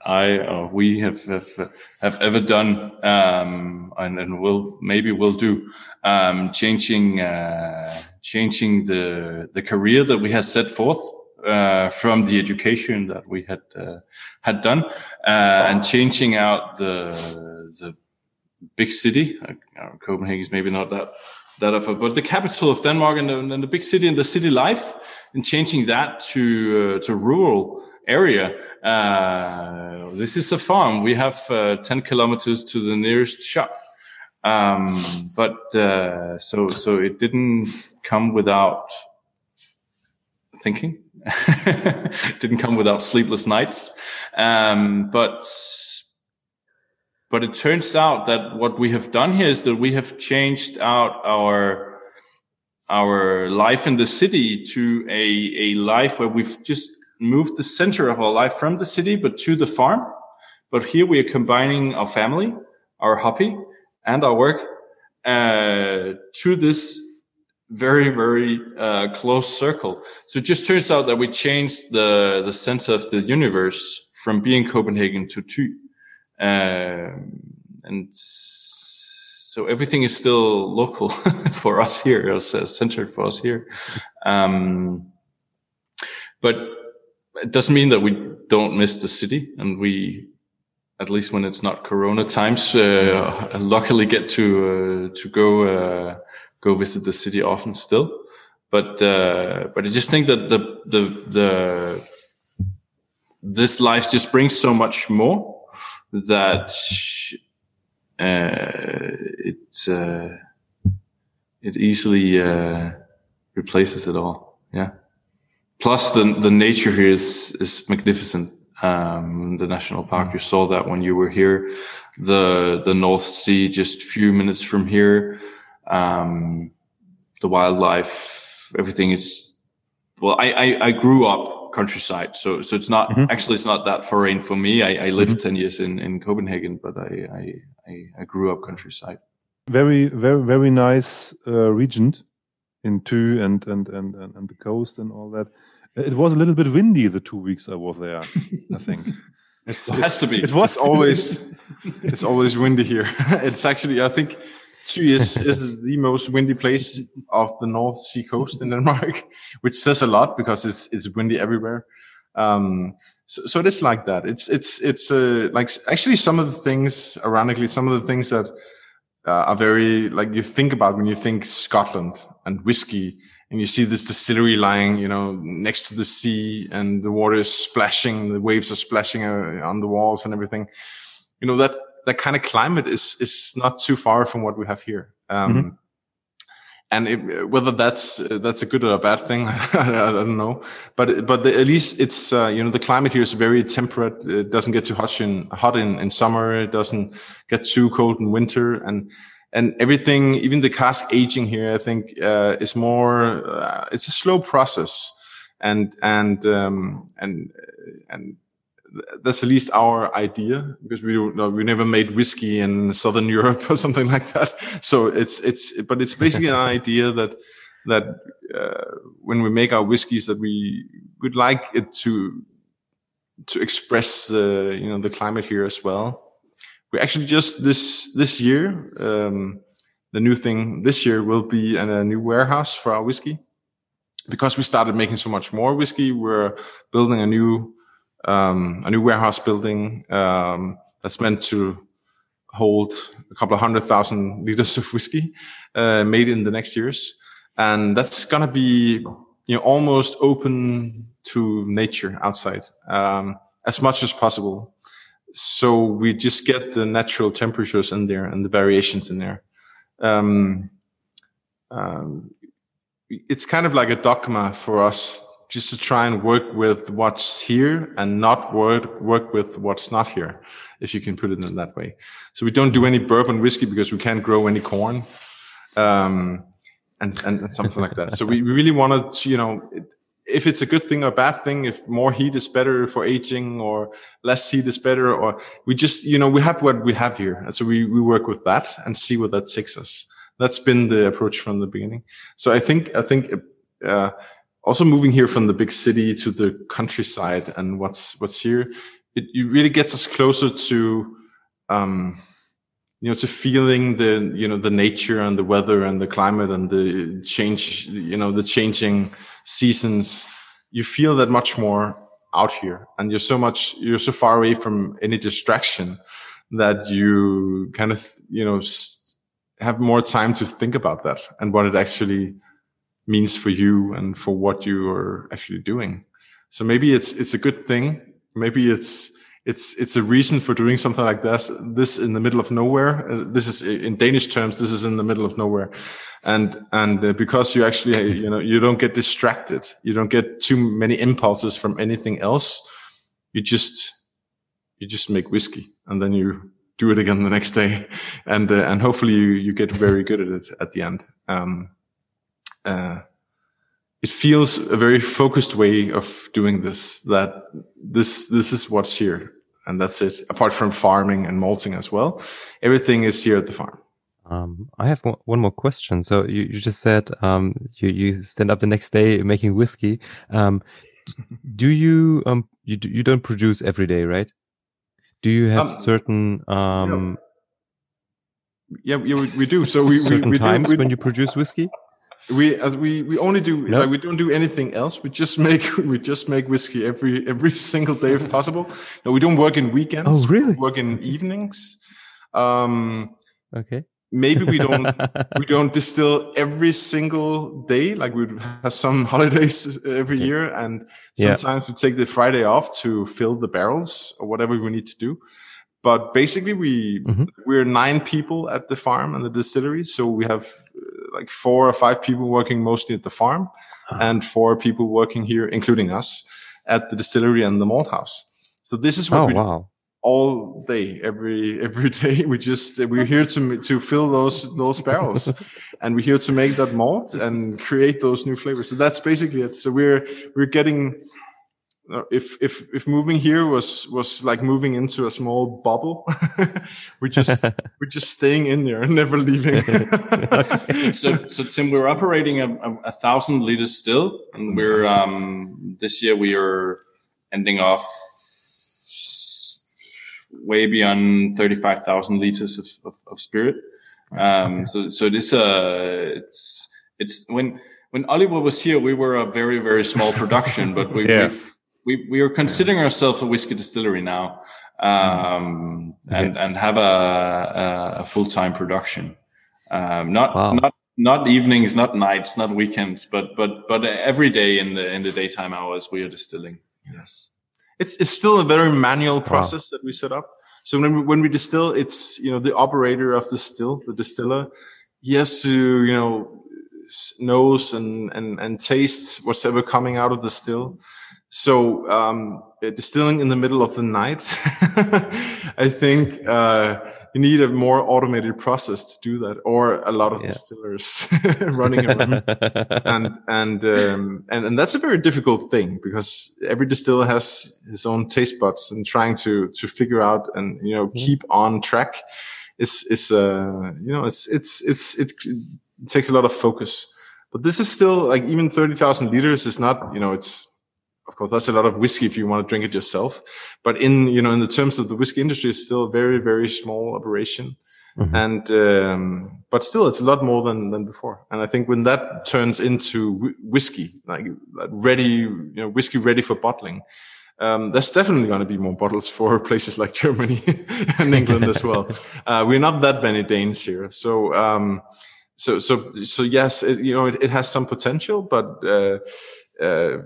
I or we have have, have ever done um, and, and will maybe will do um, changing uh, changing the the career that we have set forth uh, from the education that we had uh, had done uh, and changing out the the big city. Uh, Copenhagen is maybe not that that of a, but the capital of Denmark and the, the big city and the city life, and changing that to uh, to rural area. Uh, this is a farm. We have uh, ten kilometers to the nearest shop. Um, but uh, so so it didn't come without thinking. didn't come without sleepless nights. Um, but but it turns out that what we have done here is that we have changed out our our life in the city to a, a life where we've just moved the center of our life from the city, but to the farm. But here we are combining our family, our hobby, and our work uh, to this very, very uh, close circle. So it just turns out that we changed the, the sense of the universe from being Copenhagen to Thy Um, and so everything is still local for us here, as centered for us here. Um, but it doesn't mean that we don't miss the city and we, at least when it's not Corona times, uh, luckily get to, uh, to go, uh, go visit the city often still. But, uh, but I just think that the, the, the, this life just brings so much more that uh, it uh, it easily uh, replaces it all. Yeah. Plus, the the nature here is is magnificent. Um, the national park, you saw that when you were here. The the North Sea, just few minutes from here. Um, the wildlife, everything is. Well, I, I I grew up countryside. So so it's not mm-hmm. actually it's not that foreign for me. I, I lived mm-hmm. ten years in in Copenhagen, but I I, I grew up countryside. Very very very nice uh, region in Thy and, and and and and the coast and all that. It was a little bit windy the two weeks I was there. I think. It's, it has to be. It was always it's always windy here. it's actually I think Is, is the most windy place of the North Sea coast in Denmark, which says a lot because it's it's windy everywhere. Um, so, so it is like that. It's it's it's uh, like actually some of the things, ironically, some of the things that uh, are very like you think about when you think Scotland and whiskey, and you see this distillery lying, you know, next to the sea, and the water is splashing, the waves are splashing uh, on the walls and everything. You know that that kind of climate is is not too far from what we have here. Um, mm-hmm. And it, whether that's that's a good or a bad thing, I don't know. But but the, at least it's uh, you know the climate here is very temperate. It doesn't get too hot in hot in, in summer. It doesn't get too cold in winter. And and everything, even the cask aging here, I think uh, is more. Uh, it's a slow process, and and um, and and that's at least our idea because we no, we never made whiskey in Southern Europe or something like that. So it's it's but it's basically an idea that that uh, when we make our whiskeys that we would like it to to express uh, you know the climate here as well. We actually just this this year um, the new thing this year will be a new warehouse for our whiskey because we started making so much more whiskey. We're building a new um, a new warehouse building um, that's meant to hold a couple of hundred thousand liters of whiskey uh, made in the next years, and that's gonna be you know almost open to nature outside um, as much as possible. So we just get the natural temperatures in there and the variations in there. Um, um, it's kind of like a dogma for us just to try and work with what's here and not work work with what's not here, if you can put it in that way. So we don't do any bourbon whiskey because we can't grow any corn, um, and, and, and something like that. So we, really wanted to, you know, if it's a good thing or bad thing, if more heat is better for aging or less heat is better, or we just, you know, we have what we have here. And so we, we work with that and see where that takes us. That's been the approach from the beginning. So I think, I think, uh, also moving here from the big city to the countryside and what's what's here it, it really gets us closer to um you know to feeling the you know the nature and the weather and the climate and the change you know the changing seasons. You feel that much more out here and you're so much you're so far away from any distraction that you kind of you know have more time to think about that and what it actually means for you and for what you are actually doing. So maybe it's it's a good thing. Maybe it's it's it's a reason for doing something like this. This in the middle of nowhere. Uh, this is in Danish terms. This is in the middle of nowhere, and and uh, because you actually you know you don't get distracted. You don't get too many impulses from anything else. You just you just make whiskey and then you do it again the next day, and uh, and hopefully you you get very good at it at the end. Um, uh, it feels a very focused way of doing this. That this this is what's here, and that's it. Apart from farming and malting as well, everything is here at the farm. Um, I have one, more question. So you, you just said um, you you stand up the next day making whiskey. Um, do you um you you don't produce every day, right? Do you have um, certain um? Yeah, yeah, we, we do. So we certain we, we times do, when you produce whiskey. We as we we only do like we don't do anything else. We just make we just make whiskey every every single day if possible. No, we don't work in weekends. Oh, really? We work in evenings. Um, okay. Maybe we don't we don't distill every single day. Like we have some holidays every year, and sometimes yeah. we take the Friday off to fill the barrels or whatever we need to do. But basically, we mm-hmm. we're nine people at the farm and the distillery, so we have like four or five people working mostly at the farm uh-huh. and four people working here, including us at the distillery and the malt house. So this is what oh, we wow. do all day, every, every day. We just, we're here to, to fill those, those barrels and we're here to make that malt and create those new flavors. So that's basically it. So we're, we're getting, if if if moving here was was like moving into a small bubble we're just we're just staying in there and never leaving. So so tim we're operating a, a, a, thousand liters still and we're um this year we are ending off way beyond 35,000 liters of, of, of spirit. Um so so this uh it's it's when when Oliver was here, we were a very, very small production, but we, yeah. we've we we are considering ourselves a whiskey distillery now, um, and and have a a, a full time production. Um, not wow. not not evenings, not nights, not weekends, but but but every day in the in the daytime hours we are distilling. Yes, it's it's still a very manual process wow. that we set up. So when we, when we distill, it's you know the operator of the still, the distiller, he has to you know nose and and and taste whatever coming out of the still so um, uh, distilling in the middle of the night, I think uh, you need a more automated process to do that, or a lot of yeah. distillers running around, and and, um, and and that's a very difficult thing because every distiller has his own taste buds, and trying to to figure out and you know keep on track is is uh you know it's it's it's it takes a lot of focus. But this is still like even thirty thousand liters is not you know it's of course, that's a lot of whiskey if you want to drink it yourself. But in, you know, in the terms of the whiskey industry, it's still a very, very small operation. Mm-hmm. And, um, but still, it's a lot more than, than before. And I think when that turns into whiskey, like ready, you know, whiskey ready for bottling, um, there's definitely going to be more bottles for places like Germany and England as well. Uh, we're not that many Danes here. So, um, so, so, so yes, it, you know, it, it, has some potential, but, uh, uh,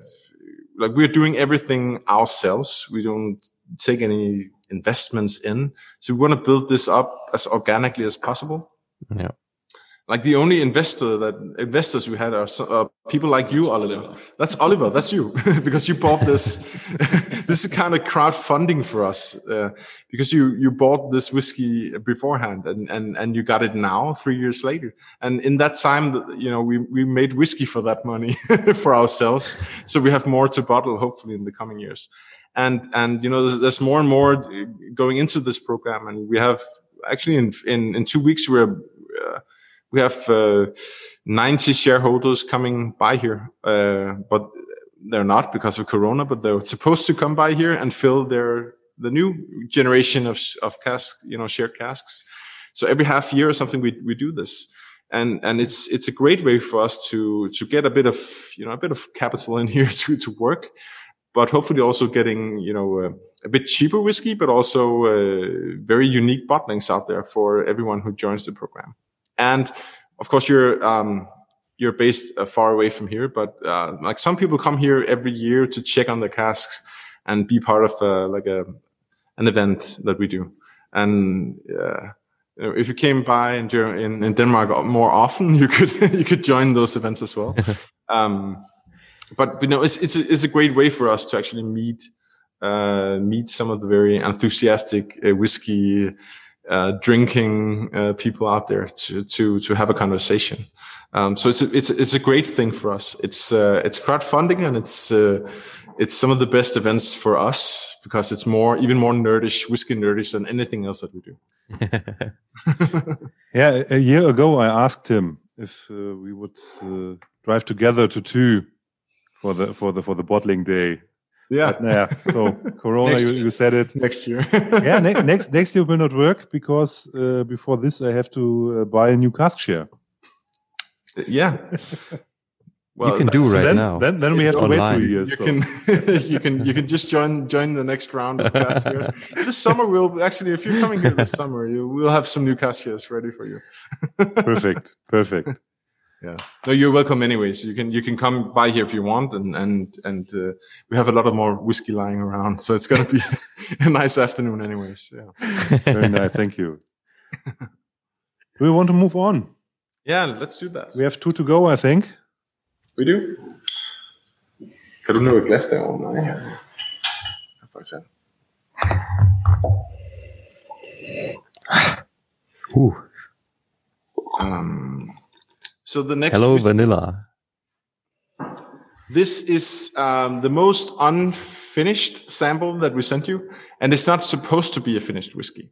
like we're doing everything ourselves. We don't take any investments in. So we want to build this up as organically as possible. Yeah like the only investor that investors we had are uh, people like you, Oliver. That's Oliver. That's you, because you bought this. this is kind of crowdfunding for us, uh, because you you bought this whiskey beforehand, and and and you got it now, three years later. And in that time, you know, we we made whiskey for that money for ourselves, so we have more to bottle, hopefully, in the coming years. And and you know, there's, there's more and more going into this program, and we have actually in in in two weeks we're. Uh, we have uh, 90 shareholders coming by here, uh, but they're not because of Corona. But they're supposed to come by here and fill their the new generation of of cask, you know, shared casks. So every half year or something, we we do this, and and it's it's a great way for us to to get a bit of you know a bit of capital in here to to work, but hopefully also getting you know. Uh, a bit cheaper whiskey, but also uh, very unique bottlings out there for everyone who joins the program. And of course, you're um, you're based uh, far away from here, but uh, like some people come here every year to check on their casks and be part of uh, like a an event that we do. And uh, if you came by in, in, in Denmark more often, you could you could join those events as well. um, but you know, it's it's a, it's a great way for us to actually meet uh, meet some of the very enthusiastic uh, whiskey uh, drinking uh, people out there to to to have a conversation. Um, so it's a, it's it's a great thing for us. It's uh, it's crowdfunding and it's uh, it's some of the best events for us because it's more even more nerdish, whiskey nerdish than anything else that we do. yeah, a year ago I asked him if uh, we would uh, drive together to two for the for the for the bottling day yeah. But, yeah. So Corona, you, you, said it. Next year. yeah. Ne next next year will not work because uh, before this I have to uh, buy a new cask share. Yeah. Well, you can do right then, now. Then, then we have to online. wait three years. You so. can, you can, you can just join, join the next round of cask shares. this summer, we'll actually, if you're coming here this summer, you, we'll have some new cask shares ready for you. perfect, perfect yeah. No you're welcome anyways. You can you can come by here if you want and and and uh, we have a lot of more whiskey lying around so it's going to be a nice afternoon anyways. Yeah. Very nice. Thank you. Do we want to move on? Yeah let's do that. We have two to go i think. We do? Kan du nå et glas derovre? Nej. For eksempel. Uh. Um, so the next Hello, vanilla. This is um, the most unfinished sample that we sent you, and it's not supposed to be a finished whiskey.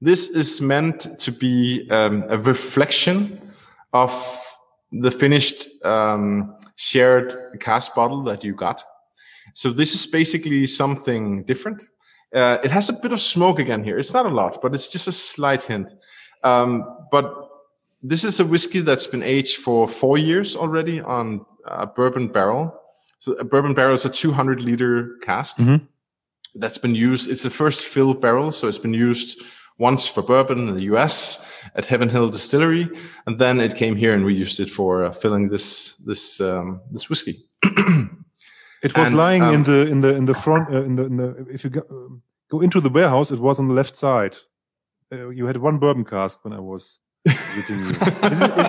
This is meant to be um, a reflection of the finished um, shared cask bottle that you got. So this is basically something different. Uh, it has a bit of smoke again here. It's not a lot, but it's just a slight hint. Um, but this is a whiskey that's been aged for four years already on a bourbon barrel. So a bourbon barrel is a 200 liter cask Mhm. that's been used. It's the first fill barrel, so it's been used once for bourbon in the U.S. at Heaven Hill Distillery, and then it came here and we used it for uh, filling this this um, this whiskey. It was And, lying in um, the in the in the front uh, in the in the if you go, um, go into the warehouse, it was on the left side. Uh, you had one bourbon cask when I was. Is it- is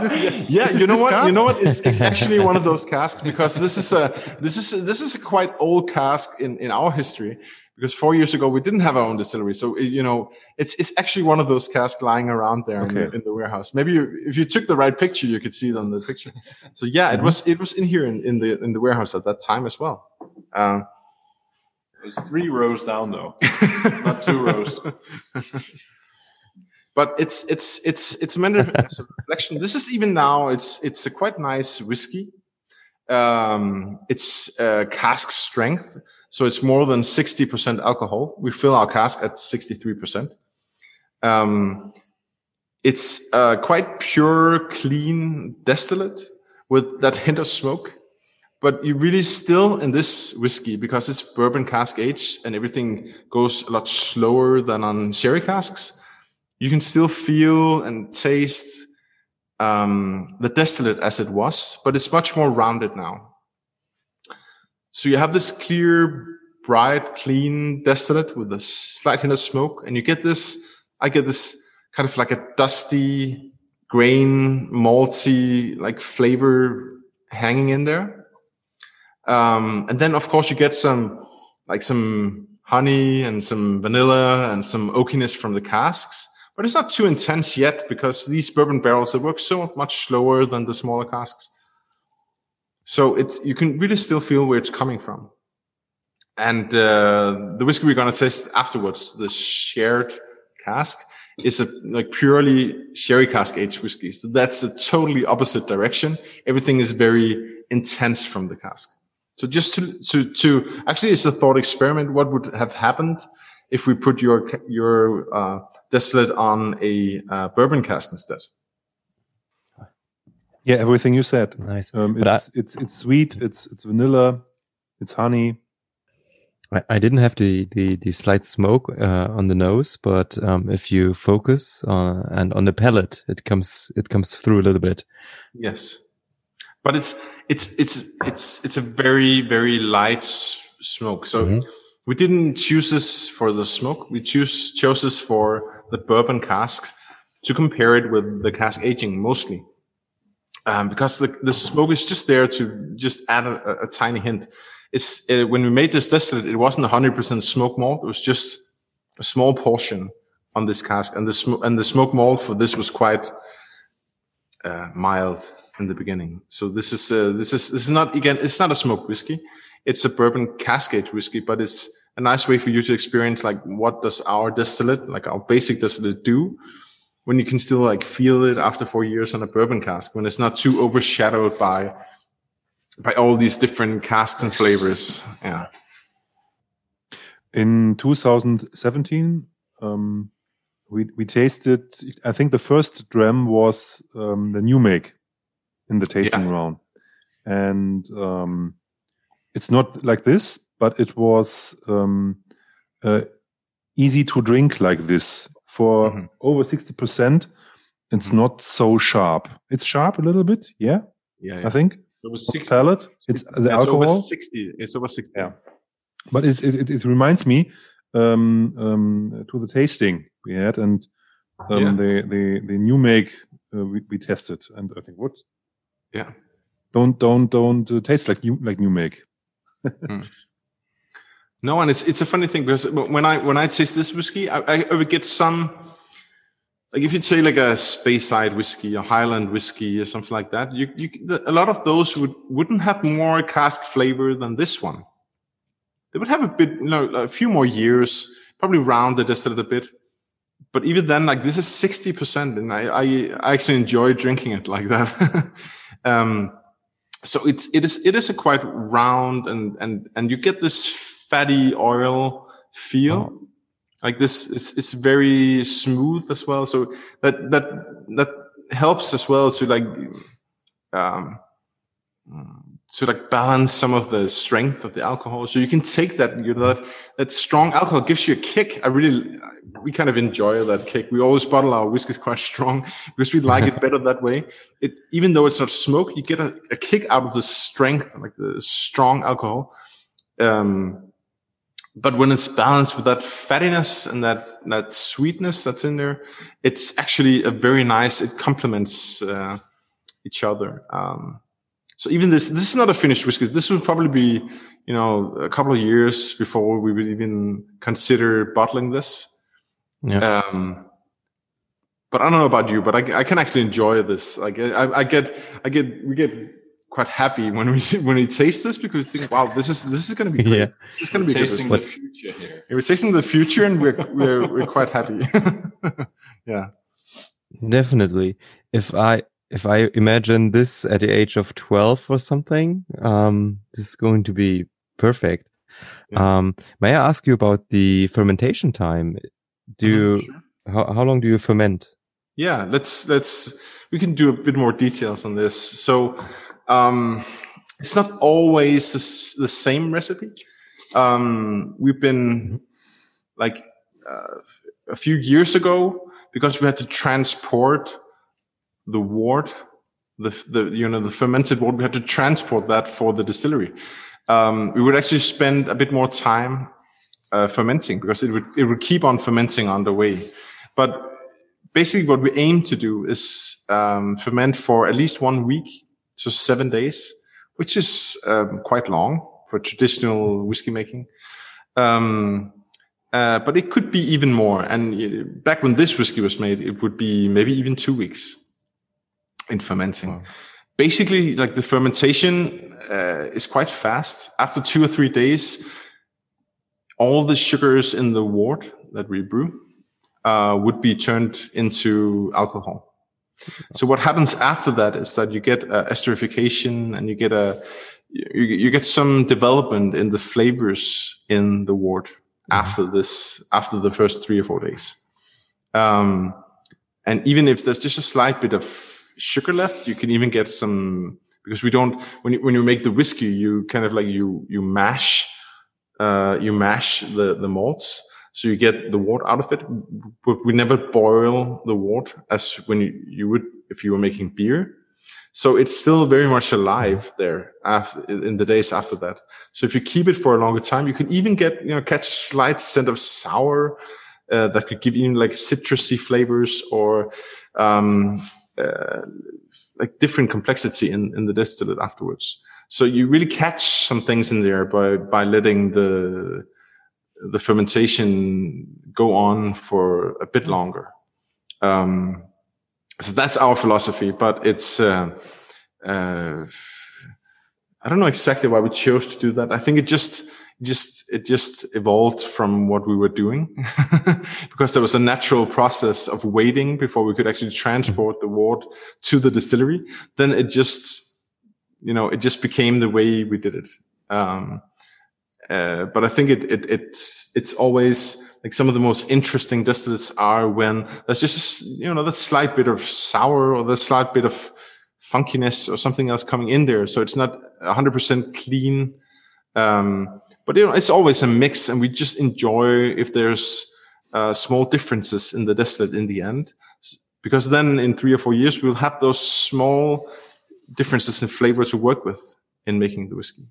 this- yeah, is you know this what? You know what? It's, it's actually one of those casks because this is a this is this is a quite old cask in in our history. Because four years ago we didn't have our own distillery, so it- you know it's it's actually one of those casks lying around there in, the, Okay. in the warehouse. Maybe you, if you took the right picture, you could see it on the picture. So yeah, it was it was in here in, in the in the warehouse at that time as well. Um, There's three rows down though, not two rows. but it's it's it's it's meant as a reflection. This is even now it's it's a quite nice whiskey. Um, it's uh, cask strength, so it's more than sixty percent alcohol. We fill our cask at sixty three percent. Um, it's uh, quite pure, clean distillate with that hint of smoke. But you really still in this whiskey because it's bourbon cask aged and everything goes a lot slower than on sherry casks you can still feel and taste um, the distillate as it was, but it's much more rounded now. So you have this clear, bright, clean distillate with a slight hint of smoke, and you get this. I get this kind of like a dusty, grain, malty like flavor hanging in there. Um, and then of course you get some like some honey and some vanilla and some oakiness from the casks but it's not too intense yet because these bourbon barrels they work so much slower than the smaller casks. So it's you can really still feel where it's coming from. And uh, the whiskey we're gonna taste afterwards, the shared cask, is a like purely sherry cask aged whiskey. So that's a totally opposite direction. Everything is very intense from the cask. So just to to to actually, it's a thought experiment. What would have happened if we put your your uh, distillate on a uh, bourbon cask instead? Yeah, everything you said. Nice. Um, But I- it's it's it's sweet. It's it's vanilla. It's honey. I, I didn't have the, the, the slight smoke uh, on the nose, but um, if you focus uh, and on the palate, it comes it comes through a little bit. Yes, but it's it's it's it's it's a very very light smoke. So Mhm. We didn't choose this for the smoke. We choose chose this for the bourbon cask to compare it with the cask aging mostly, um, because the the smoke is just there to just add a, a, a tiny hint. It's uh, when we made this distillate, it wasn't hundred percent smoke malt. It was just a small portion on this cask, and the smoke and the smoke malt for this was quite uh, mild in the beginning. So this is uh, this is this is not again it's not a smoked whiskey. It's a bourbon cask aged whiskey, but it's a nice way for you to experience like what does our distillate, like our basic distillate, do when you can still like feel it after four years on a bourbon cask when it's not too overshadowed by by all these different casks and flavors. Yeah. In 2017, um, we we tasted. I think the first dram was um, the new make in the tasting Yeah. round, and um, it's not like this, but it was um, uh, easy to drink like this for Mhm. over sixty percent. It's Mhm. not so sharp. It's sharp a little bit, yeah. Yeah. I think It was on palate. It's the It's over 60. It's over 60. Yeah. but it, it, it, it reminds me um, um, to the tasting we had and um, Yeah. the, the the new make uh, we, we tested and I think what Yeah. don't don't don't uh, taste like new like new make No, and it's it's a funny thing because when I when I taste this whiskey, I, I, I would get some like if you'd say like a Speyside whiskey, a Highland whiskey, or something like that. You you a lot of those would wouldn't have more cask flavor than this one. they would have a bit, you know, a few more years, probably round distillate a little bit. But even then, like this is 60%, and I, I, I actually enjoy drinking it like that. um, so it's it is it is a quite round and and and you get this fatty oil feel. Oh. Like this, it's, it's very smooth as well. So that that that helps as well to like um, to like balance some of the strength of the alcohol. So you can take that, you know, that, that strong alcohol gives you a kick. I really, we kind of enjoy that kick. We always bottle our whiskeys quite strong because we like it better that way. It, even though it's not smoke, you get a, a kick out of the strength, like the strong alcohol. Um, but when it's balanced with that fattiness and that, that sweetness that's in there, it's actually a very nice, it complements, uh, each other. Um, so even this, this is not a finished whiskey. This would probably be, you know, a couple of years before we would even consider bottling this. Yeah. Um, but I don't know about you, but I, I can actually enjoy this. Like I, I get, I get, we get quite happy when we when we taste this because we think, wow, this is this is going to be great. Yeah. This is going to be tasting good. the future here. we're tasting the future, and we're we're we're quite happy. yeah, definitely. If I if I imagine this at the age of 12 or something, um, this is going to be perfect. Yeah. Um, may I ask you about the fermentation time? Do uh-huh, you, sure. how, how long do you ferment? Yeah, let's, let's, we can do a bit more details on this. So, um, it's not always the, the same recipe. Um, we've been like, uh, a few years ago, because we had to transport the wort, the, the, you know, the fermented wort, we had to transport that for the distillery. Um, we would actually spend a bit more time uh, fermenting because it would, it would keep on fermenting on the way. But basically what we aim to do is um, ferment for at least one week, so seven days, which is um, quite long for traditional whiskey making. Um, uh, but it could be even more. And uh, back when this whiskey was made, it would be maybe even two weeks in fermenting. Wow. Basically, like the fermentation uh, is quite fast. After two or three days, all the sugars in the wort that we brew uh, would be turned into alcohol. So what happens after that is that you get uh, esterification and you get a you, you, get some development in the flavors in the wort mm-hmm. after this after the first three or four days. Um, and even if there's just a slight bit of sugar left. You can even get some because we don't when you, when you make the whiskey, you kind of like you you mash uh, you mash the the malts, so you get the wort out of it. But we never boil the wort as when you, you would if you were making beer. So it's still very much alive there after, in the days after that. So if you keep it for a longer time, you can even get, you know, catch a slight scent of sour, uh, that could give you like citrusy flavors or, um, uh, like different complexity in, in the distillate afterwards. So you really catch some things in there by, by letting the, the fermentation go on for a bit longer. Um, so that's our philosophy, but it's, uh, uh, I don't know exactly why we chose to do that. I think it just, just it just evolved from what we were doing. Because there was a natural process of waiting before we could actually transport the wort to the distillery. Then it just you know it just became the way we did it. Um, uh, but i think it, it it's it's always like some of the most interesting distillates are when there's just you know that slight bit of sour or that slight bit of funkiness or something else coming in there. So it's not 100% clean um, but you know, it's always a mix, and we just enjoy if there's uh, small differences in the distillate in the end, because then in three or four years we'll have those small differences in flavor to work with in making the whiskey.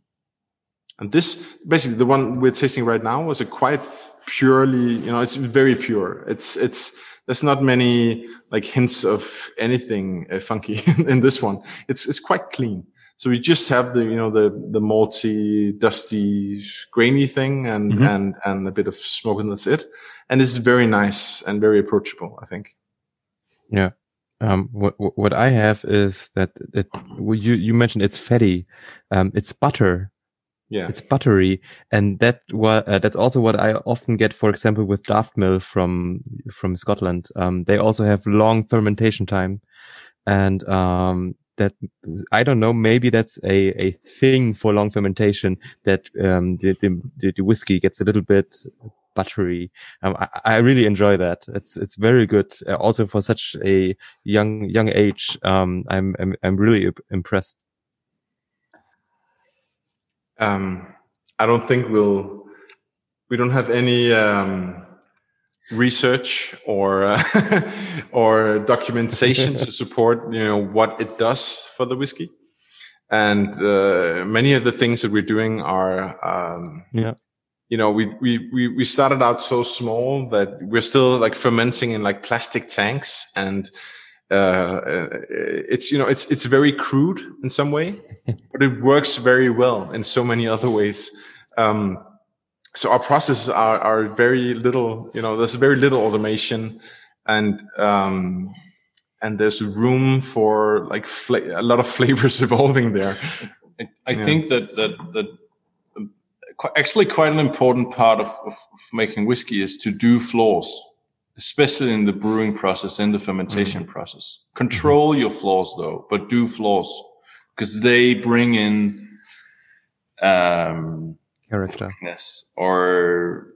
And this, basically, the one we're tasting right now was a quite purely, you know, it's very pure. It's it's there's not many like hints of anything uh, funky in this one. It's it's quite clean. So we just have the, you know, the, the malty, dusty, grainy thing and, mm-hmm. and, and a bit of smoke and that's it. And it's very nice and very approachable, I think. Yeah. Um, what, what I have is that it, you, you mentioned it's fatty. Um, it's butter. Yeah, it's buttery, and that what uh, that's also what I often get, for example, with Daft Mill from from Scotland. Um, they also have long fermentation time, and um, that I don't know. Maybe that's a a thing for long fermentation that um, the, the the whiskey gets a little bit buttery. Um, I, I, really enjoy that. It's it's very good. Uh, also for such a young young age, um, I'm I'm I'm really impressed. Um, I don't think we'll we don't have any um, research or uh, or documentation to support you know what it does for the whiskey and uh, many of the things that we're doing are um, yeah you know we, we we we started out so small that we're still like fermenting in like plastic tanks and uh, it's you know it's it's very crude in some way, but it works very well in so many other ways. Um, so our processes are are very little. You know, there's very little automation, and um, and there's room for like a lot of flavors evolving there. I, I yeah. think that that that um, actually quite an important part of, of, of making whiskey is to do flaws especially in the brewing process and the fermentation mm-hmm. process. Control mm-hmm. your flaws though, but do flaws because they bring in um, character or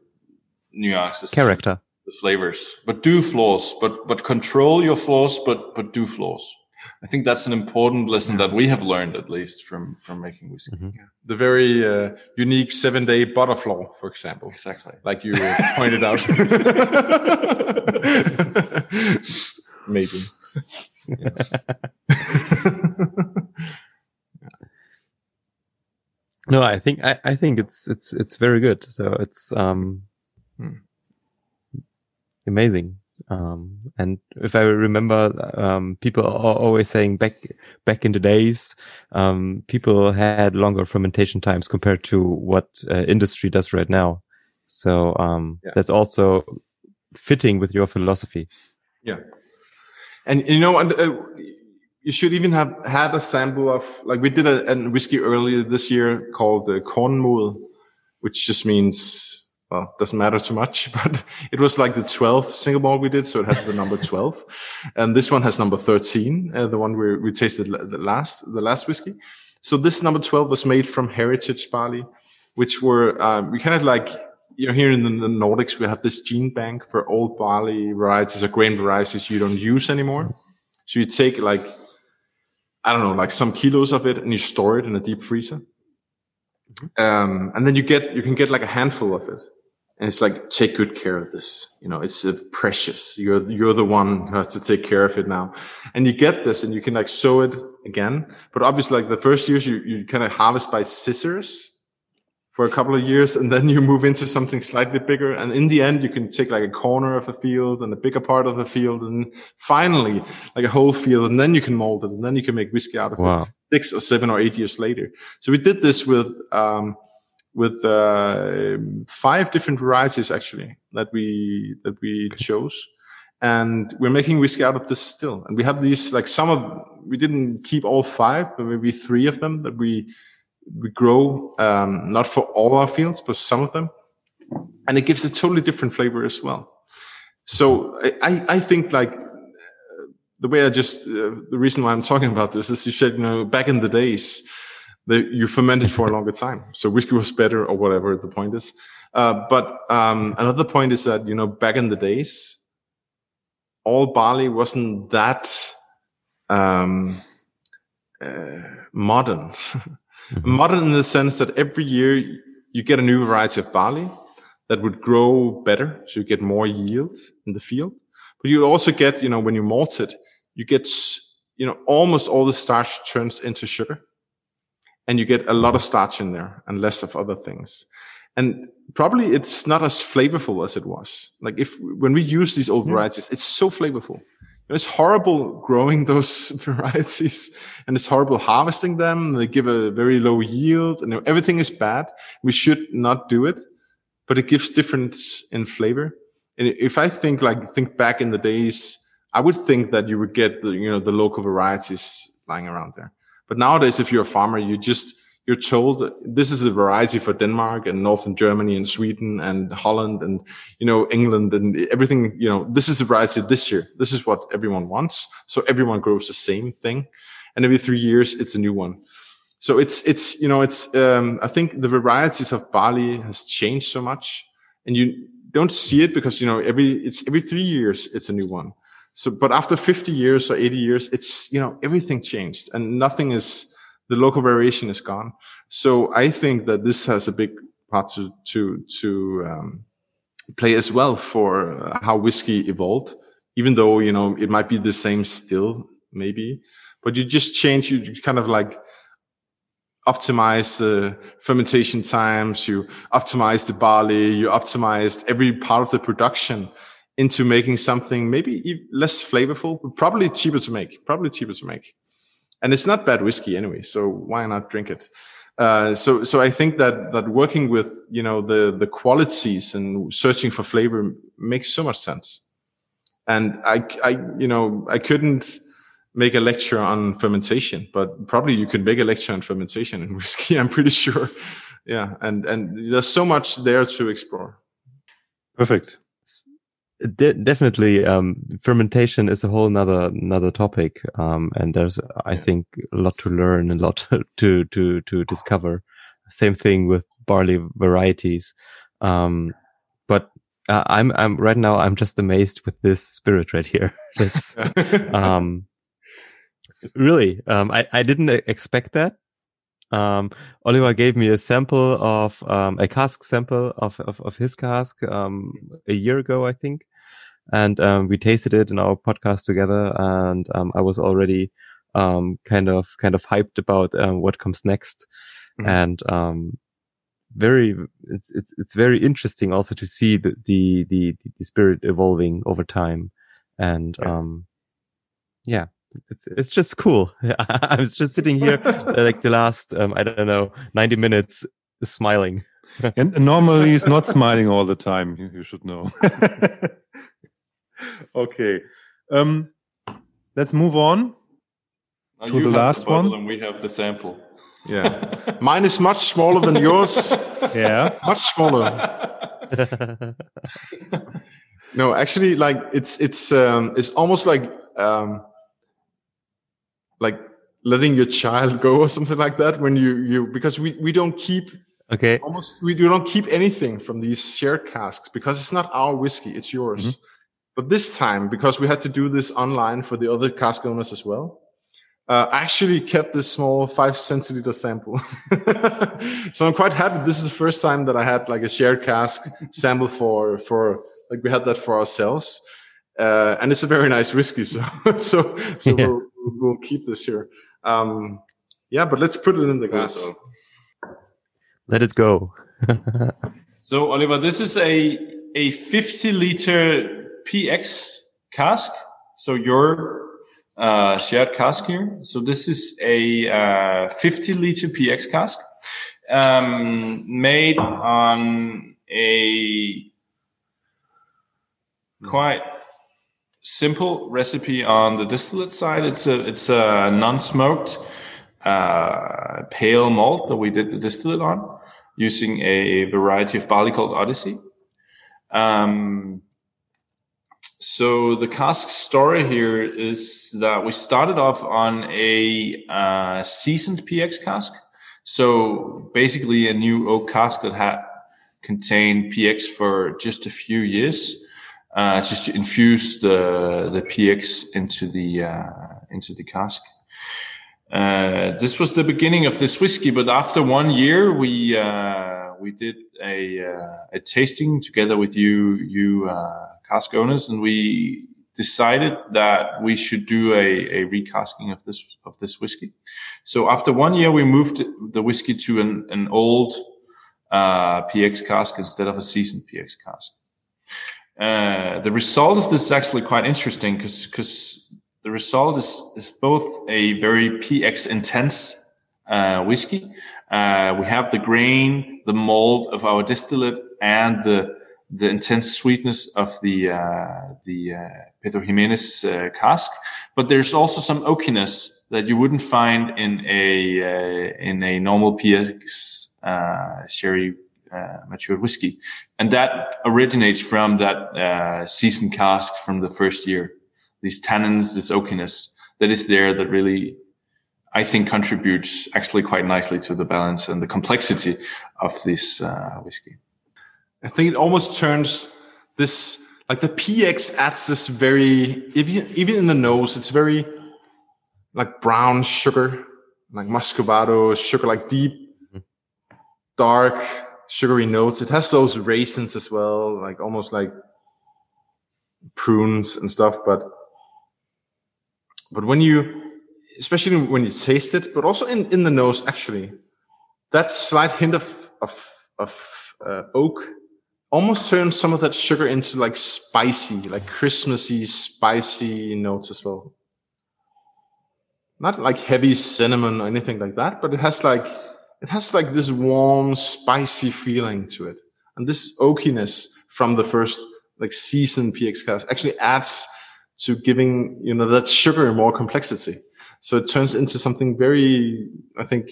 nuances, character, the flavors. But do flaws, but but control your flaws, but but do flaws. I think that's an important lesson that we have learned, at least from from making whiskey. Mm-hmm. Yeah. The very uh, unique seven day butterfly, for example. Exactly, like you pointed out. Maybe. no, I think I, I think it's it's it's very good. So it's um hmm. amazing. Um, and if I remember, um, people are always saying back, back in the days, um, people had longer fermentation times compared to what uh, industry does right now. So, um, yeah. that's also fitting with your philosophy. Yeah. And you know, uh, you should even have had a sample of, like we did a, a whiskey earlier this year called the Kornmod, which just means well, doesn't matter too much, but it was like the 12th single malt we did. So it had the number 12. And this one has number 13, uh, the one we, we tasted the last, the last whiskey. So this number 12 was made from heritage barley, which were, um, we kind of like, you know, here in the, the, Nordics, we have this gene bank for old barley varieties or grain varieties you don't use anymore. So you take like, I don't know, like some kilos of it and you store it in a deep freezer. Um, and then you get, you can get like a handful of it. And it's like take good care of this. You know it's uh, precious. You're you're the one who has to take care of it now. And you get this and you can like sow it again. But obviously like the first years you you kind of harvest by scissors for a couple of years and then you move into something slightly bigger. And in the end you can take like a corner of a field and a bigger part of the field and finally like a whole field and then you can malt it and then you can make whiskey out of wow. it six or seven or eight years later. So we did this with um with uh, five different varieties actually that we that we chose. And we're making whiskey out of this still. And we have these like some of we didn't keep all five but maybe three of them that we we grow um, not for all our fields but some of them and it gives a totally different flavor as well so i i think like the way i just uh, the reason why i'm talking about this is you said you know back in the days the, you fermented for a longer time. So whiskey was better or whatever the point is. Uh, but um, another point is that, you know, back in the days, all barley wasn't that um, uh, modern. mm-hmm. Modern in the sense that every year you get a new variety of barley that would grow better. So you get more yield in the field. But you also get, you know, when you malt it, you get, you know, almost all the starch turns into sugar and you get a lot of starch in there and less of other things. And probably it's not as flavorful as it was. Like if when we use these old varieties, it's so flavorful. It's horrible growing those varieties and it's horrible harvesting them. They give a very low yield and everything is bad. We should not do it, but it gives difference in flavor. And if I think like, think back in the days, I would think that you would get the, you know, the local varieties lying around there. But nowadays, if you're a farmer, you just you're told this is a variety for Denmark and Northern Germany and Sweden and Holland and, you know, England and everything, you know, this is a variety this year. This is what everyone wants. So everyone grows the same thing. And every three years, it's a new one. So it's, it's, you know, it's, um, I think the varieties of barley has changed so much and you don't see it because, you know, every, it's every three years, it's a new one. So, but after 50 years or 80 years, it's, you know, everything changed and nothing is, the local variation is gone. So I think that this has a big part to to to um, play as well for how whiskey evolved. Even though you know it might be the same still, maybe, but you just change. You kind of like optimize the fermentation times. You optimize the barley. You optimized every part of the production into making something maybe less flavorful, but probably cheaper to make. Probably cheaper to make and it's not bad whiskey anyway. So why not drink it? Uh, so, so I think that, that working with, you know, the, the qualities and searching for flavor makes so much sense. And I, I, you know, I couldn't make a lecture on fermentation, but probably you could make a lecture on fermentation in whiskey. I'm pretty sure. Yeah. And, and there's so much there to explore. Perfect de definitely um, fermentation is a whole another another topic um, and there's i think a lot to learn and a lot to to to discover. Same thing with barley varieties um, but uh, i'm i'm right now i'm just amazed with this spirit right here. That's um, really um, i i didn't expect that um, Oliver gave me a sample of um, a cask sample of, of, of his cask um, a year ago, I think, and um, we tasted it in our podcast together. And um, I was already um, kind of kind of hyped about what comes next, mm-hmm. and very it's it's it's very interesting also to see the the the, the spirit evolving over time, and yeah. Yeah it's, it's just cool. I was just sitting here like the last, um, I don't know, 90 minutes smiling. and normally he's not smiling all the time. You, you should know. okay. Um, let's move on now to the last the one. And we have the sample. Yeah. Mine is much smaller than yours. yeah. Much smaller. no, actually, like it's it's um it's almost like um like letting your child go or something like that when you you because we we don't keep okay almost we don't keep anything from these shared casks because it's not our whiskey it's yours mm-hmm. but this time because we had to do this online for the other cask owners as well uh, I actually kept this small five centiliter sample. so I'm quite happy. This is the first time that I had like a shared cask sample for, for like we had that for ourselves. Uh, and it's a very nice whiskey. So, so, so yeah. we'll, we'll keep this here. Um, yeah, but let's put it in the glass. Let it go. so, Oliver, this is a a 50 liter PX cask. So your uh, shared cask here. So this is a uh, 50 liter PX cask um, made on a quite simple recipe on the distillate side. It's a it's a non-smoked uh, pale malt that we did the distillate on using a variety of barley called Odyssey. Um, so the cask story here is that we started off on a uh, seasoned PX cask. So basically a new oak cask that had contained PX for just a few years uh, just to infuse the the PX into the uh, into the cask. Uh, this was the beginning of this whiskey, but after one year, we uh, we did a uh, a tasting together with you you uh, cask owners, and we decided that we should do a, a recasking of this of this whiskey. So after one year, we moved the whiskey to an an old PX cask instead of a seasoned PX cask. Uh, the result of this is actually quite interesting because because the result is, is both a very px intense uh, whiskey. Uh, we have the grain, the malt of our distillate, and the the intense sweetness of the uh, the uh, Pedro Ximénez uh, cask. But there's also some oakiness that you wouldn't find in a uh, in a normal PX uh, sherry matured whiskey, and that originates from that uh, seasoned cask from the first year. These tannins, this oakiness that is there, that really I think contributes actually quite nicely to the balance and the complexity of this uh, whiskey. I think it almost turns this like the PX adds this very even even in the nose, it's very like brown sugar, like muscovado sugar, like deep, mm-hmm. dark sugary notes. It has those raisins as well, like almost like prunes and stuff. But but when you, especially when you taste it, but also in in the nose, actually, that slight hint of of of uh, oak almost turns some of that sugar into like spicy, like Christmassy, spicy notes as well not like heavy cinnamon or anything like that, but it has like it has like this warm, spicy feeling to it. And this oakiness from the first like seasoned PX cask actually adds to giving, you know, that sugar more complexity. So it turns into something very, I think,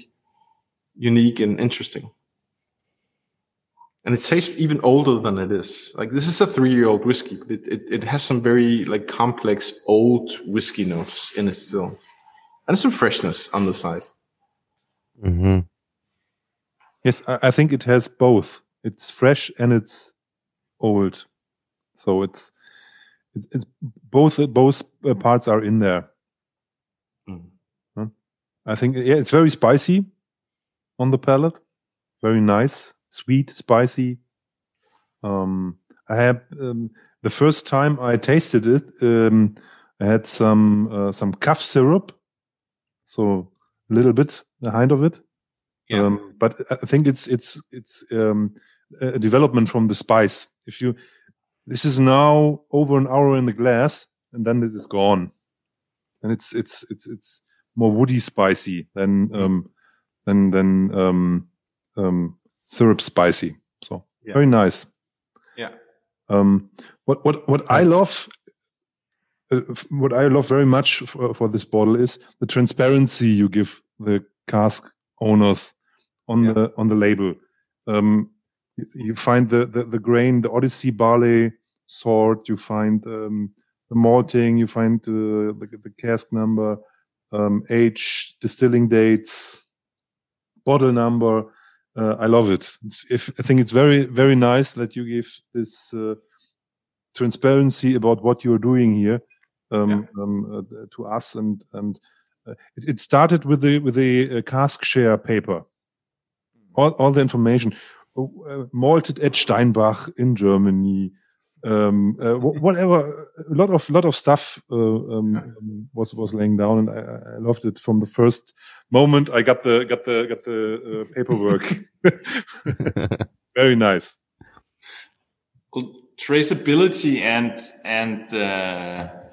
unique and interesting. And it tastes even older than it is. Like this is a three-year-old whiskey, but it, it, it has some very like complex old whiskey notes in it still and some freshness on the side. Mm-hmm. Yes, I think it has both. It's fresh and it's old, so it's it's, it's both both uh, parts are in there. Mm. I think yeah, it's very spicy on the palate, very nice, sweet, spicy. Um, I had um, the first time I tasted it, um, I had some uh, some cough syrup so a little bit behind of it. Yeah. Um, but I think it's it's it's um, a development from the spice. If you this is now over an hour in the glass, and then it is gone, and it's it's it's it's more woody spicy than mm. um, than than um, um, syrup spicy. So yeah. very nice. Yeah. Um, what what what I love uh, what I love very much for, for, this bottle is the transparency you give the cask owners on yeah. the on the label. Um, you, you, find the, the, the grain, the Odyssey barley sort. You find um, the malting. You find uh, the, the cask number, um, age, distilling dates, bottle number. Uh, I love it. If, I think it's very very nice that you give this uh, transparency about what you're doing here um, yeah. um, uh, to us, and and it, it, started with the with the uh, cask share paper. All all the information, uh, malted at Steinbach in Germany. Um, uh, whatever, a lot of lot of stuff uh, um, um, was was laying down, and I, I, loved it from the first moment. I got the got the got the paperwork. Very nice. Well, traceability and and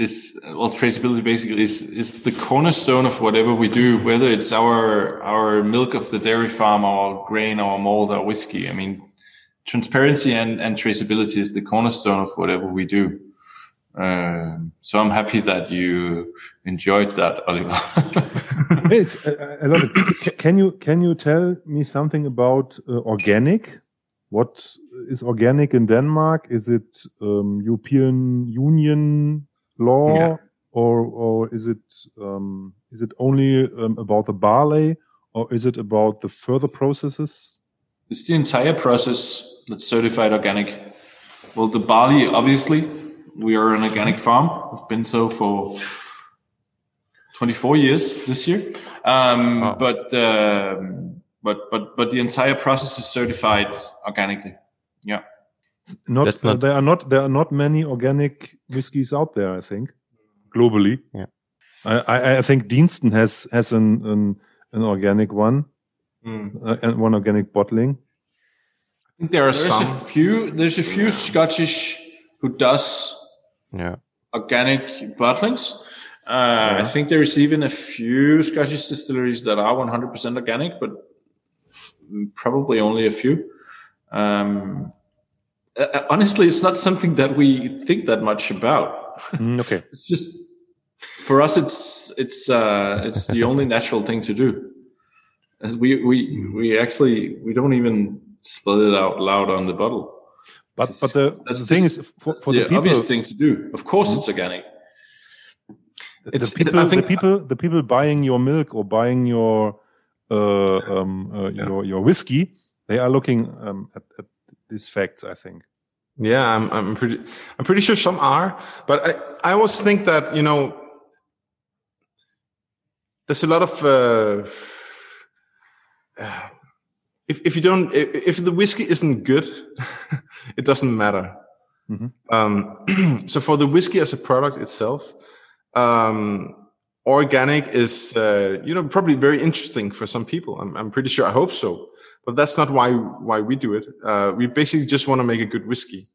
is well traceability basically is is the cornerstone of whatever we do whether it's our our milk of the dairy farm our grain our malt our whiskey. I mean transparency and and traceability is the cornerstone of whatever we do. Um, so i'm happy that you enjoyed that oliver. It's I, love can you can you tell me something about uh, organic? What is organic in denmark? Is it um, european union law, yeah. or or is it um, is it only um, about the barley, or is it about the further processes? It's the entire process that's certified organic. Well, the barley, obviously, we are an organic farm. We've been so for 24 years this year. Um, wow. But um, but but but the entire process is certified organically. Yeah. Not, not there are not there are not many organic whiskies out there. I think globally. Yeah, I, I think Deanston has has an an, an organic one mm. uh, and one organic bottling. I think there are there's some. a few. There's a few yeah. Scottish who does yeah organic bottlings. Uh, yeah. I think there is even a few Scottish distilleries that are 100% organic, but probably only a few. Um, uh, uh, honestly, it's not something that we think that much about. Mm, okay. it's just for us, it's it's uh, it's the only natural thing to do. As we we we actually we don't even spell it out loud on the bottle. But but the, the thing is for, for the, the people, obvious thing to do. Of course, it's organic. It's, the people, I think- the people, the people buying your milk or buying your uh, um, uh, Yeah. your your whiskey, they are looking um, at, at these facts. I think. Yeah, I'm, I'm pretty, I'm pretty sure some are, but I, I always think that, you know, there's a lot of, uh, uh, if, if you don't, if, if the whiskey isn't good, it doesn't matter. Mhm. Um, so for the whiskey as a product itself, um, organic is, uh, you know, probably very interesting for some people. I'm, I'm pretty sure. I hope so but that's not why why we do it. Uh, we basically just want to make a good whiskey.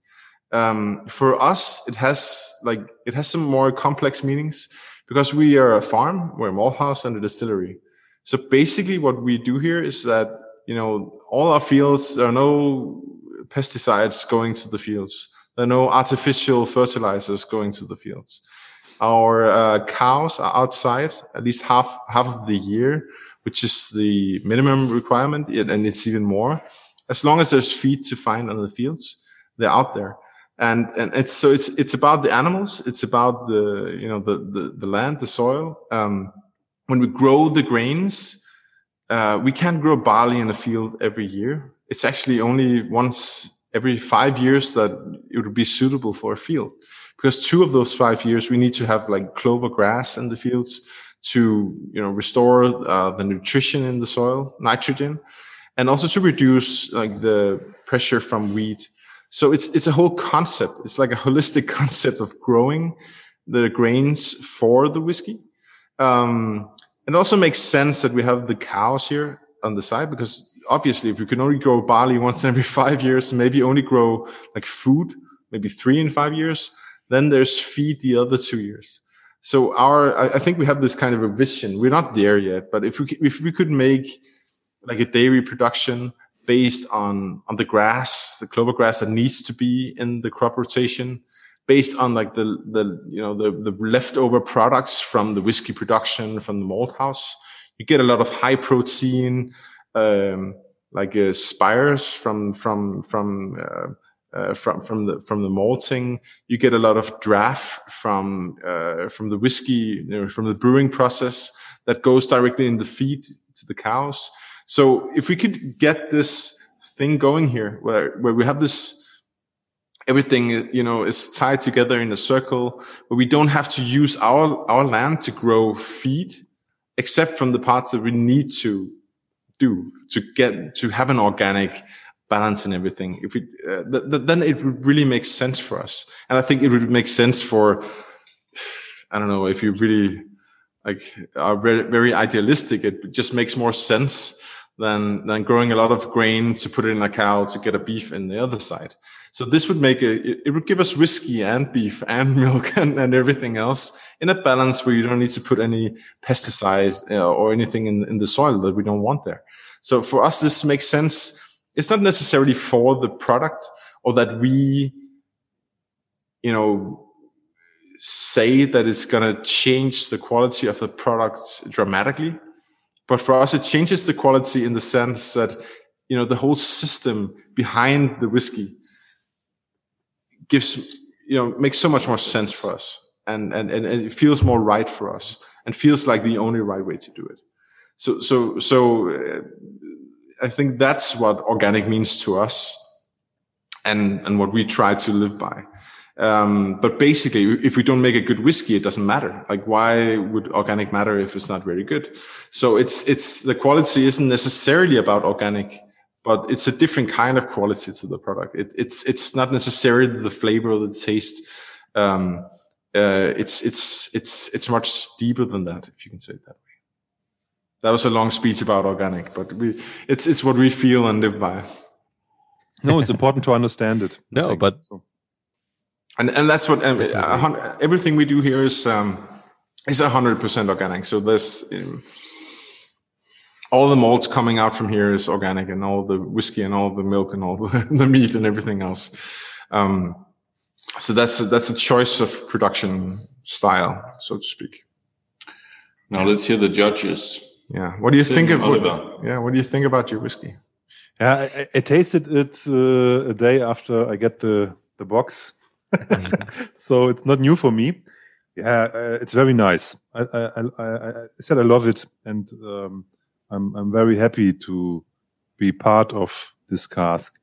Um, for us, it has like it has some more complex meanings because we are a farm, we're a malt house and a distillery. So basically, what we do here is that you know all our fields there are no pesticides going to the fields. There are no artificial fertilizers going to the fields. Our uh, cows are outside at least half half of the year which is the minimum requirement, and it's even more. As long as there's feed to find on the fields, they're out there. And, and it's, so it's, it's about the animals. It's about the, you know, the, the, the land, the soil. Um, when we grow the grains, uh, we can't grow barley in the field every year. It's actually only once every five years that it would be suitable for a field. Because two of those five years, we need to have like clover grass in the fields to you know restore uh, the nutrition in the soil, nitrogen, and also to reduce like the pressure from weed. So it's it's a whole concept. It's like a holistic concept of growing the grains for the whiskey. Um, it also makes sense that we have the cows here on the side because obviously, if you can only grow barley once every five years, maybe only grow like food, maybe three in five years, then there's feed the other two years. So our, I, I think we have this kind of a vision. We're not there yet, but if we if we could make like a dairy production based on on the grass, the clover grass that needs to be in the crop rotation, based on like the the you know the the leftover products from the whiskey production from the malt house, you get a lot of high protein, um, like uh, spires from from from. Uh, uh, from from the from the malting. You get a lot of draff from uh, from the whiskey, you know, from the brewing process that goes directly in the feed to the cows. So if we could get this thing going here, where where we have this everything you know is tied together in a circle, where we don't have to use our our land to grow feed, except from the parts that we need to do to get to have an organic balance and everything. If we, uh, th- th- then it would really make sense for us. And I think it would make sense for, I don't know, if you really like are very, very idealistic, it just makes more sense than, than growing a lot of grain to put it in a cow to get a beef in the other side. So this would make a, it, it would give us whiskey and beef and milk and, and everything else in a balance where you don't need to put any pesticide uh, or anything in, in the soil that we don't want there. So for us, this makes sense it's not necessarily for the product or that we, you know, say that it's going to change the quality of the product dramatically. But for us, it changes the quality in the sense that, you know, the whole system behind the whiskey gives, you know, makes so much more sense for us and, and, and it feels more right for us and feels like the only right way to do it. So, so, so, uh, I think that's what organic means to us and, and what we try to live by. Um, but basically, if we don't make a good whiskey, it doesn't matter. Like, why would organic matter if it's not very good? So it's, it's, the quality isn't necessarily about organic, but it's a different kind of quality to the product. It, it's, it's not necessarily the flavor or the taste. Um, uh, it's, it's, it's, it's much deeper than that, if you can say it that. That was a long speech about organic, but we, it's, it's what we feel and live by. No, it's important to understand it. No, but So- and and that's what um, everything we do here is um, is hundred percent organic. So this um, all the malts coming out from here is organic, and all the whiskey and all the milk and all the, the meat and everything else. Um, so that's that's a choice of production style, so to speak. Now let's hear the judges. Yeah. What do you Sid think of Oliver. Yeah. What do you think about your whiskey? Yeah, I, I tasted it uh, a day after I get the the box, so it's not new for me. Yeah, uh, it's very nice. I I, I, I I said I love it, and um, I'm I'm very happy to be part of this cask.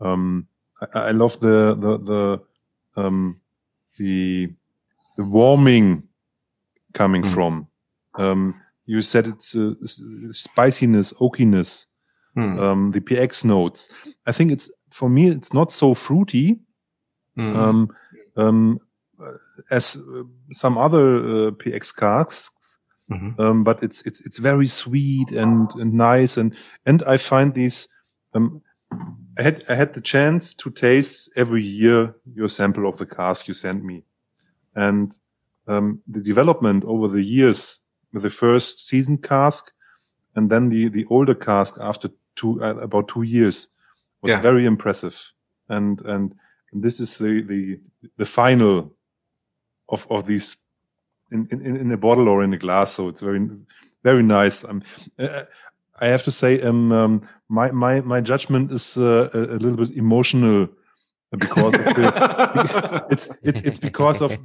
Um, I, I love the the the um, the the warming coming Mm. from. Um, you said it's uh, spiciness, oakiness Hmm. um, the PX notes. I think it's for me, it's not so fruity Hmm. um, um, as uh, some other uh, PX casks, Mhm. um, but it's it's it's very sweet and and nice and and I find these. Um, I had I had the chance to taste every year your sample of the cask you sent me, and um, the development over the years the first season cask and then the the older cask after two uh, about two years was Yeah. very impressive. And and this is the the the final of of these in in, in a bottle or in a glass. So it's very very nice. Um, uh, I have to say um, um my my my judgment is uh, a, a little bit emotional because of the it's it's it's because of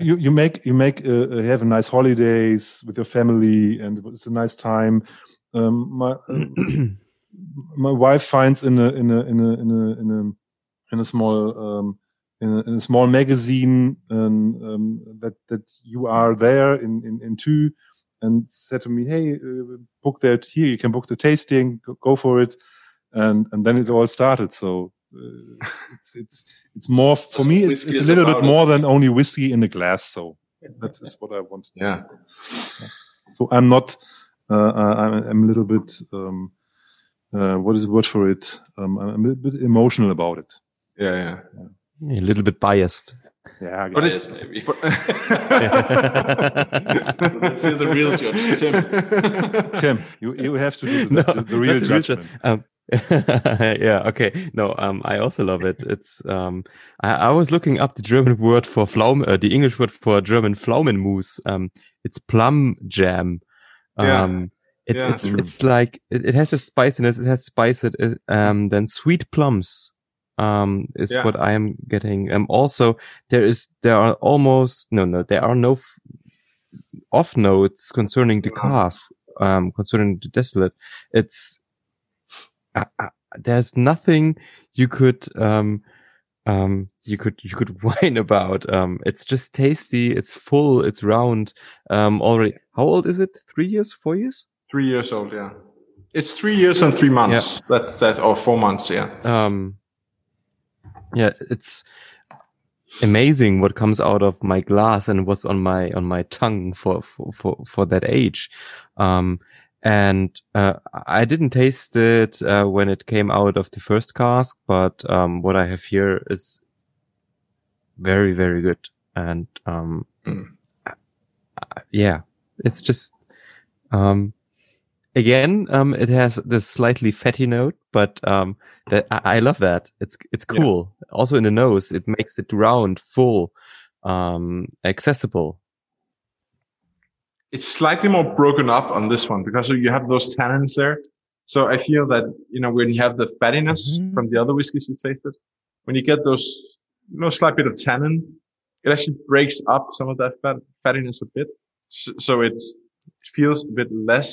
you, you make you make uh, uh, have a nice holidays with your family and it's a nice time. Um, my uh, my wife finds in a in a in a in a in a, in a small um, in a, in a small magazine um, um, that that you are there in in, in Thy and said to me hey uh, book that here. You can book the tasting. Go, go for it. And and then it all started. So it's it's it's more for me it's, it's a little bit about, more than only whiskey in a glass so that is what i want Yeah. so i'm not uh, I'm, I'm a little bit um, uh, what is the word for it um, i'm a little bit emotional about it Yeah. Yeah. a little bit biased. yeah I But it's- maybe. But So let's hear the real judge, Tim. tim you, you have to do the, No, the, the real not the real ju- judgment Um, yeah, okay. No, um, I also love it. It's um, I, I was looking up the German word for Pflaumen, uh, the English word for German Pflaumenmus. Um, it's plum jam. Yeah. Um, it, Yeah. it's it's like it, it has a spiciness. It has spice. It um, then sweet plums. Um, is Yeah. what I am getting. Um, also there is there are almost no no there are no f- off notes concerning the No. cask. Um, concerning the distillate it's uh, there's nothing you could um um you could you could whine about um it's just tasty it's full it's round um already how old is it three years four years three years old. Yeah. It's three years and three months. That's that, or four months. Yeah. um yeah it's amazing what comes out of my glass and what's on my on my tongue for for for, for that age um and uh, I didn't taste it uh, when it came out of the first cask, but um, what I have here is very, very good. And um, Mm. uh, yeah, it's just um, again, um, it has this slightly fatty note, but um, that I, I love that. It's it's Yeah. cool. Also in the nose, it makes it round, full, um, accessible. It's slightly more broken up on this one because you have those tannins there. So I feel that, you know, when you have the fattiness Mhm. from the other whiskeys you tasted, when you get those, you know, slight bit of tannin, it actually breaks up some of that fat, fattiness a bit. So, so it feels a bit less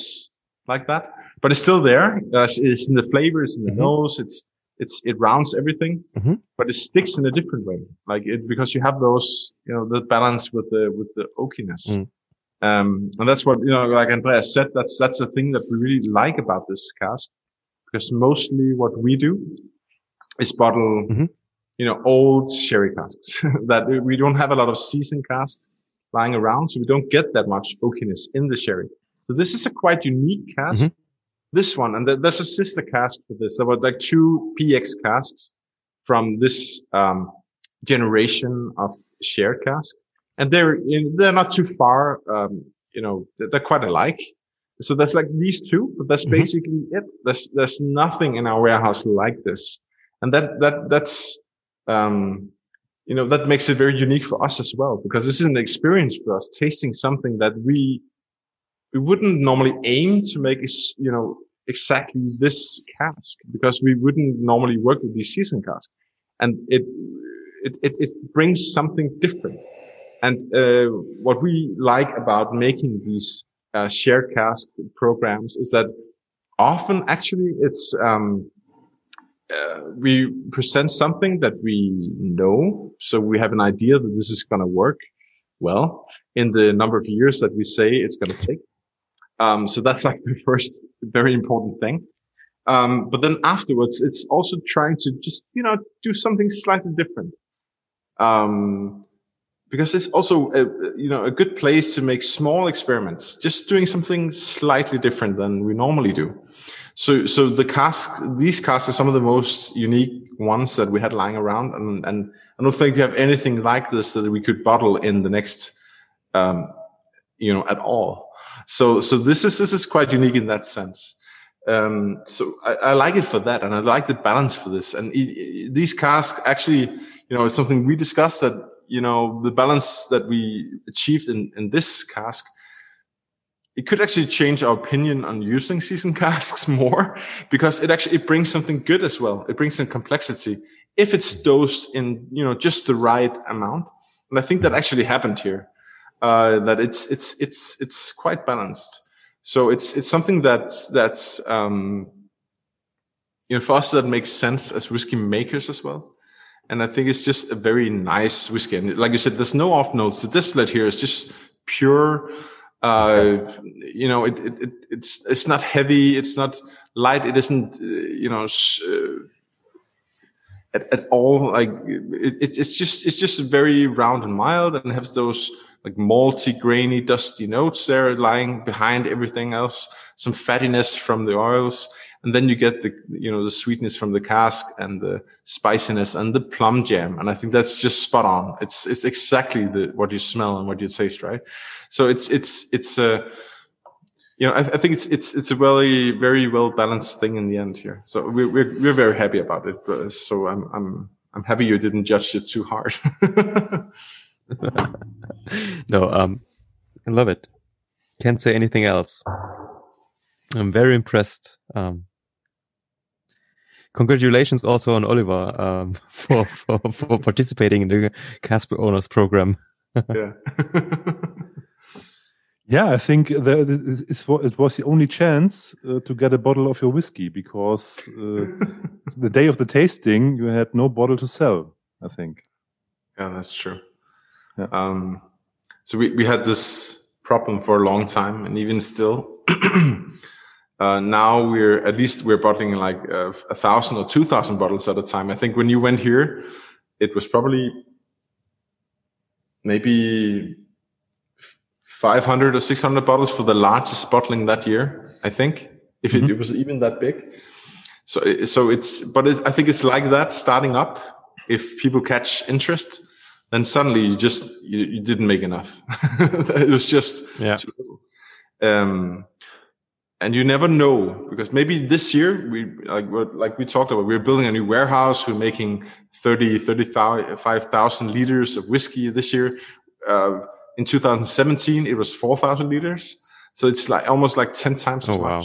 like that, but it's still there. Uh, It's, in the flavors, in the Mhm. nose. It's, it's, it rounds everything, Mhm. but it sticks in a different way. Like it, because you have those, you know, the balance with the, with the oakiness. Mm. Um, and that's what, you know, like Andreas said, that's, that's the thing that we really like about this cask because mostly what we do is bottle, Mhm. you know, old sherry casks that we- don't have a lot of seasoned casks lying around. So we don't get that much oakiness in the sherry. So this is a quite unique cask. This one, and th- there's a sister cask for this. There were like two PX casks from this, um, generation of shared cask and they're they're not too far. Um, you know, they're, quite alike. So that's like these two, but that's Mhm. basically it. There's there's nothing in our warehouse like this, and that that that's um, you know that makes it very unique for us as well because this is an experience for us tasting something that we we wouldn't normally aim to make, is you know, exactly this cask because we wouldn't normally work with these season casks. And it, it, it, it brings something different. And, uh, what we like about making these, uh, shared cask programs is that often actually it's, um, uh, we present something that we know. So we have an idea that this is going to work well in the number of years that we say it's going to take. Um, so that's like the first very important thing. Um, but then afterwards, it's also trying to just, you know, do something slightly different. Um, because it's also, a, you know, a good place to make small experiments, just doing something slightly different than we normally do. So, so the casks, these casks are some of the most unique ones that we had lying around. And, and I don't think we have anything like this that we could bottle in the next, um, you know, at all. So, so this is, this is quite unique in that sense. Um, so I, I, like it for that. And I like the balance for this. And it, these casks actually, you know, it's something we discussed that, you know, the balance that we achieved in, in this cask it could actually change our opinion on using season casks more because it actually it brings something good as well. It brings some complexity if it's dosed in you know just the right amount. And I think that actually happened here. Uh, that it's it's it's it's quite balanced. So it's it's something that's that's um, you know for us that makes sense as whiskey makers as well. And I think it's just a very nice whiskey. And like you said, there's no off notes. The distillate here is just pure uh, you know, it, it, it, it's it's not heavy, it's not light, it isn't, uh, you know, uh, at, at all. Like it, it's just it's just very round and mild, and has those like malty, grainy, dusty notes there lying behind everything else. Some fattiness from the oils, and then you get the you know the sweetness from the cask and the spiciness and the plum jam. And I think that's just spot on. It's it's exactly the what you smell and what you taste, right? So it's it's it's a you know I, I, think it's it's it's a very very well balanced thing in the end here. So we're we're, we're very happy about it. But, so I'm I'm I'm happy you didn't judge it too hard. no, um, I love it. Can't say anything else. I'm very impressed. Um, congratulations also on Oliver um, for, for, for participating in the Casper Owners program. yeah. Yeah, I think that it was the only chance uh, to get a bottle of your whiskey because uh, the day of the tasting you had no bottle to sell. I think. Yeah, that's true. Yeah. Um, so we we had this problem for a long time, and even still, uh, now we're at least we're bottling like uh, a thousand or two thousand bottles at a time. I think when you went here, it was probably maybe 500 or 600 bottles for the largest bottling that year, I think, if mm-hmm. it, it, was even that big. So, so it's, but it, I think it's like that starting up. If people catch interest, then suddenly you just, you, you didn't make enough. it was just, yeah. Um, and you never know because maybe this year we like like we talked about we're building a new warehouse we're making 30 35,000 liters of whiskey this year uh, in 2017, it was 4,000 liters. So it's like almost like 10 times as oh, much. Wow.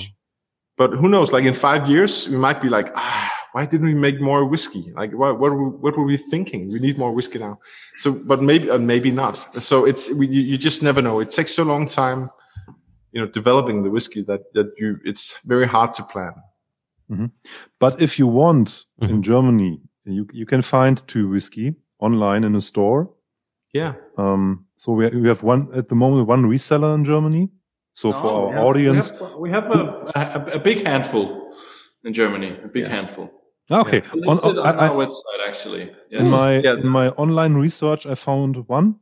But who knows? Like in five years, we might be like, ah, why didn't we make more whiskey? Like, what, what, were, we, what were we thinking? We need more whiskey now. So, but maybe, uh, maybe not. So it's, we, you, you just never know. It takes so long time, you know, developing the whiskey that, that you, it's very hard to plan. Mm-hmm. But if you want mm-hmm. in Germany, you, you can find Thy whiskey online in a store yeah. Um, so we, we have one at the moment, one reseller in Germany. So for oh, our yeah. audience, we have, we have a, a, a, big handful in Germany, a big yeah. handful. Okay. Yeah. On, on, on, our I, website, actually. Yes. In my, yeah. in my online research, I found one.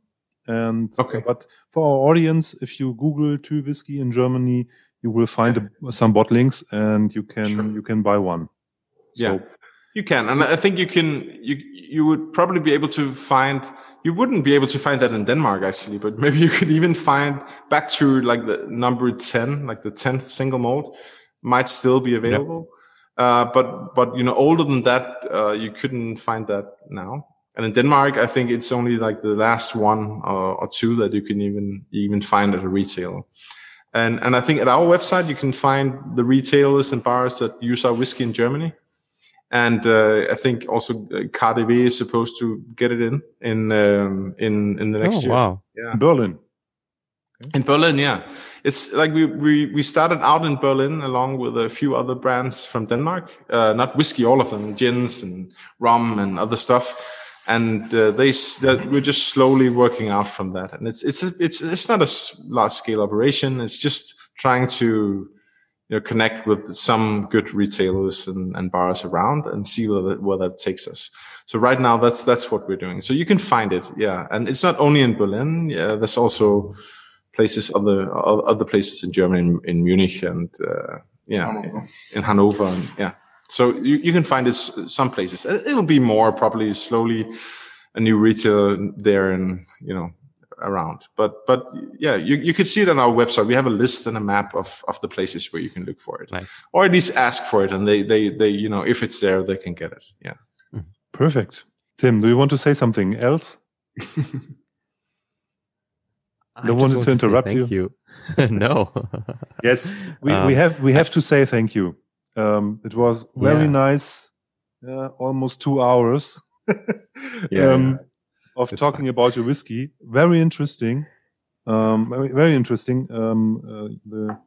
And, okay. but for our audience, if you Google Thy whiskey in Germany, you will find a, some bottlings and you can, sure. you can buy one. So, yeah, you can. And I think you can, you, you would probably be able to find you wouldn't be able to find that in Denmark actually, but maybe you could even find back to like the number 10, like the 10th single malt might still be available. Uh, but, but, you know, older than that, uh, you couldn't find that now. And in Denmark, I think it's only like the last one or, or two that you can even, even find at a retail. And and I think at our website you can find the retailers and bars that use our whiskey in Germany. And uh, I think also uh, KaDeWe is supposed to get it in in um, in in the next oh, year. Wow. Yeah. Berlin. In Berlin, yeah. It's like we, we, we started out in Berlin along with a few other brands from Denmark, uh, not whiskey, all of them, gins and rum and other stuff. And uh, they that we're just slowly working out from that. And it's it's it's it's not a large scale operation. It's just trying to you know connect with some good retailers and, and bars around and see where that, where that takes us. So right now that's that's what we're doing. So you can find it, yeah. And it's not only in Berlin. Yeah, there's also places, other other places in Germany, in, in Munich, and uh, yeah, Hanover. in Hanover, and yeah. So you, you can find it some places. It'll be more probably slowly a new retail there and you know around. But but yeah, you, you could see it on our website. We have a list and a map of of the places where you can look for it. Nice. Or at least ask for it, and they they they you know if it's there, they can get it. Yeah. Perfect. Tim, do you want to say something else? I don't just want to say interrupt thank you. no. Yes, we, Um, we have we have to say thank you. Um, it was very Yeah. nice, uh, almost Thy hours Yeah, um, of It's talking about your whiskey. Very interesting, um, very, very interesting. Um, uh, the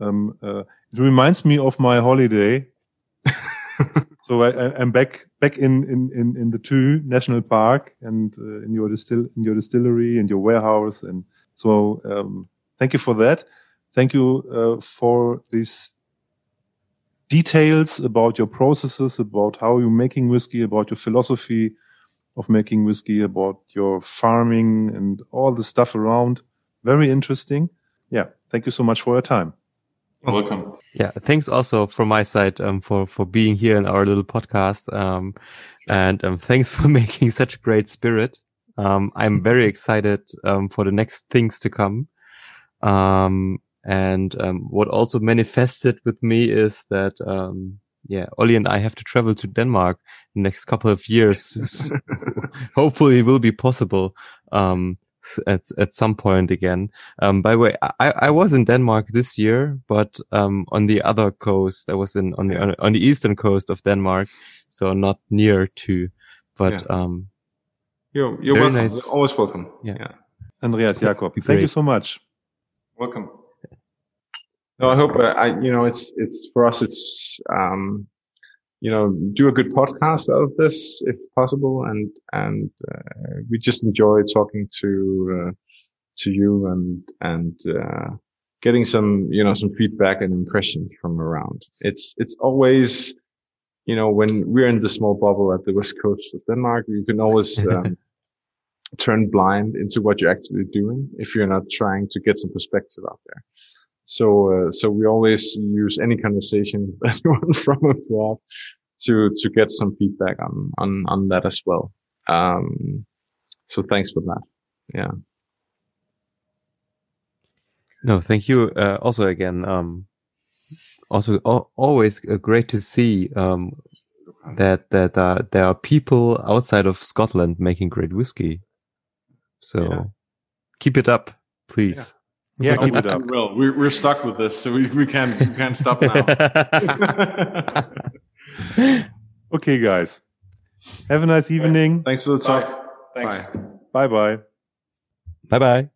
um, uh, it reminds me of my holiday. so I, I, I'm back back in in in, in the two national park and uh, in your distill in your distillery and your warehouse and so um, thank you for that. Thank you uh, for these details about your processes, about how you're making whiskey, about your philosophy of making whiskey, about your farming and all the stuff around. Very interesting. Yeah. Thank you so much for your time. You're welcome. Yeah, thanks also from my side um, for for being here in our little podcast, um, and um, thanks for making such a great spirit. Um, I'm very excited um, for the next things to come. And um, what also manifested with me is that um, yeah, Ollie and I have to travel to Denmark the next couple of years. Hopefully, it will be possible. Um, at at some point again. Um, by the way, I, I was in Denmark this year, but um, on the other coast. I was in on the on, on the eastern coast of Denmark, so not near to. But um, You're you're welcome. nice. You're always welcome. Yeah. yeah. Andreas Jakob, thank you so much. Welcome. No, I hope uh, I, you know, it's, it's for us, it's, um, you know, do a good podcast out of this if possible. And, and, uh, we just enjoy talking to, uh, to you and, and, uh, getting some, you know, some feedback and impressions from around. It's, it's always, you know, when we're in the small bubble at the west coast of Denmark, you can always, um, turn blind into what you're actually doing if you're not trying to get some perspective out there. So, uh, so we always use any conversation with anyone from abroad to, to get some feedback on, on, on that as well. Um, so thanks for that. Yeah. no, thank you. Uh, also, again, um, also al- always uh, great to see um, that that uh, there are people outside of Scotland making great whiskey. So Yeah. keep it up, please. Yeah, keep it up. Well, we're, we're stuck with this, so we, we can't we can't stop now. Okay, guys. Have a nice evening. Thanks for the talk. Thanks. Bye. Bye bye. bye bye.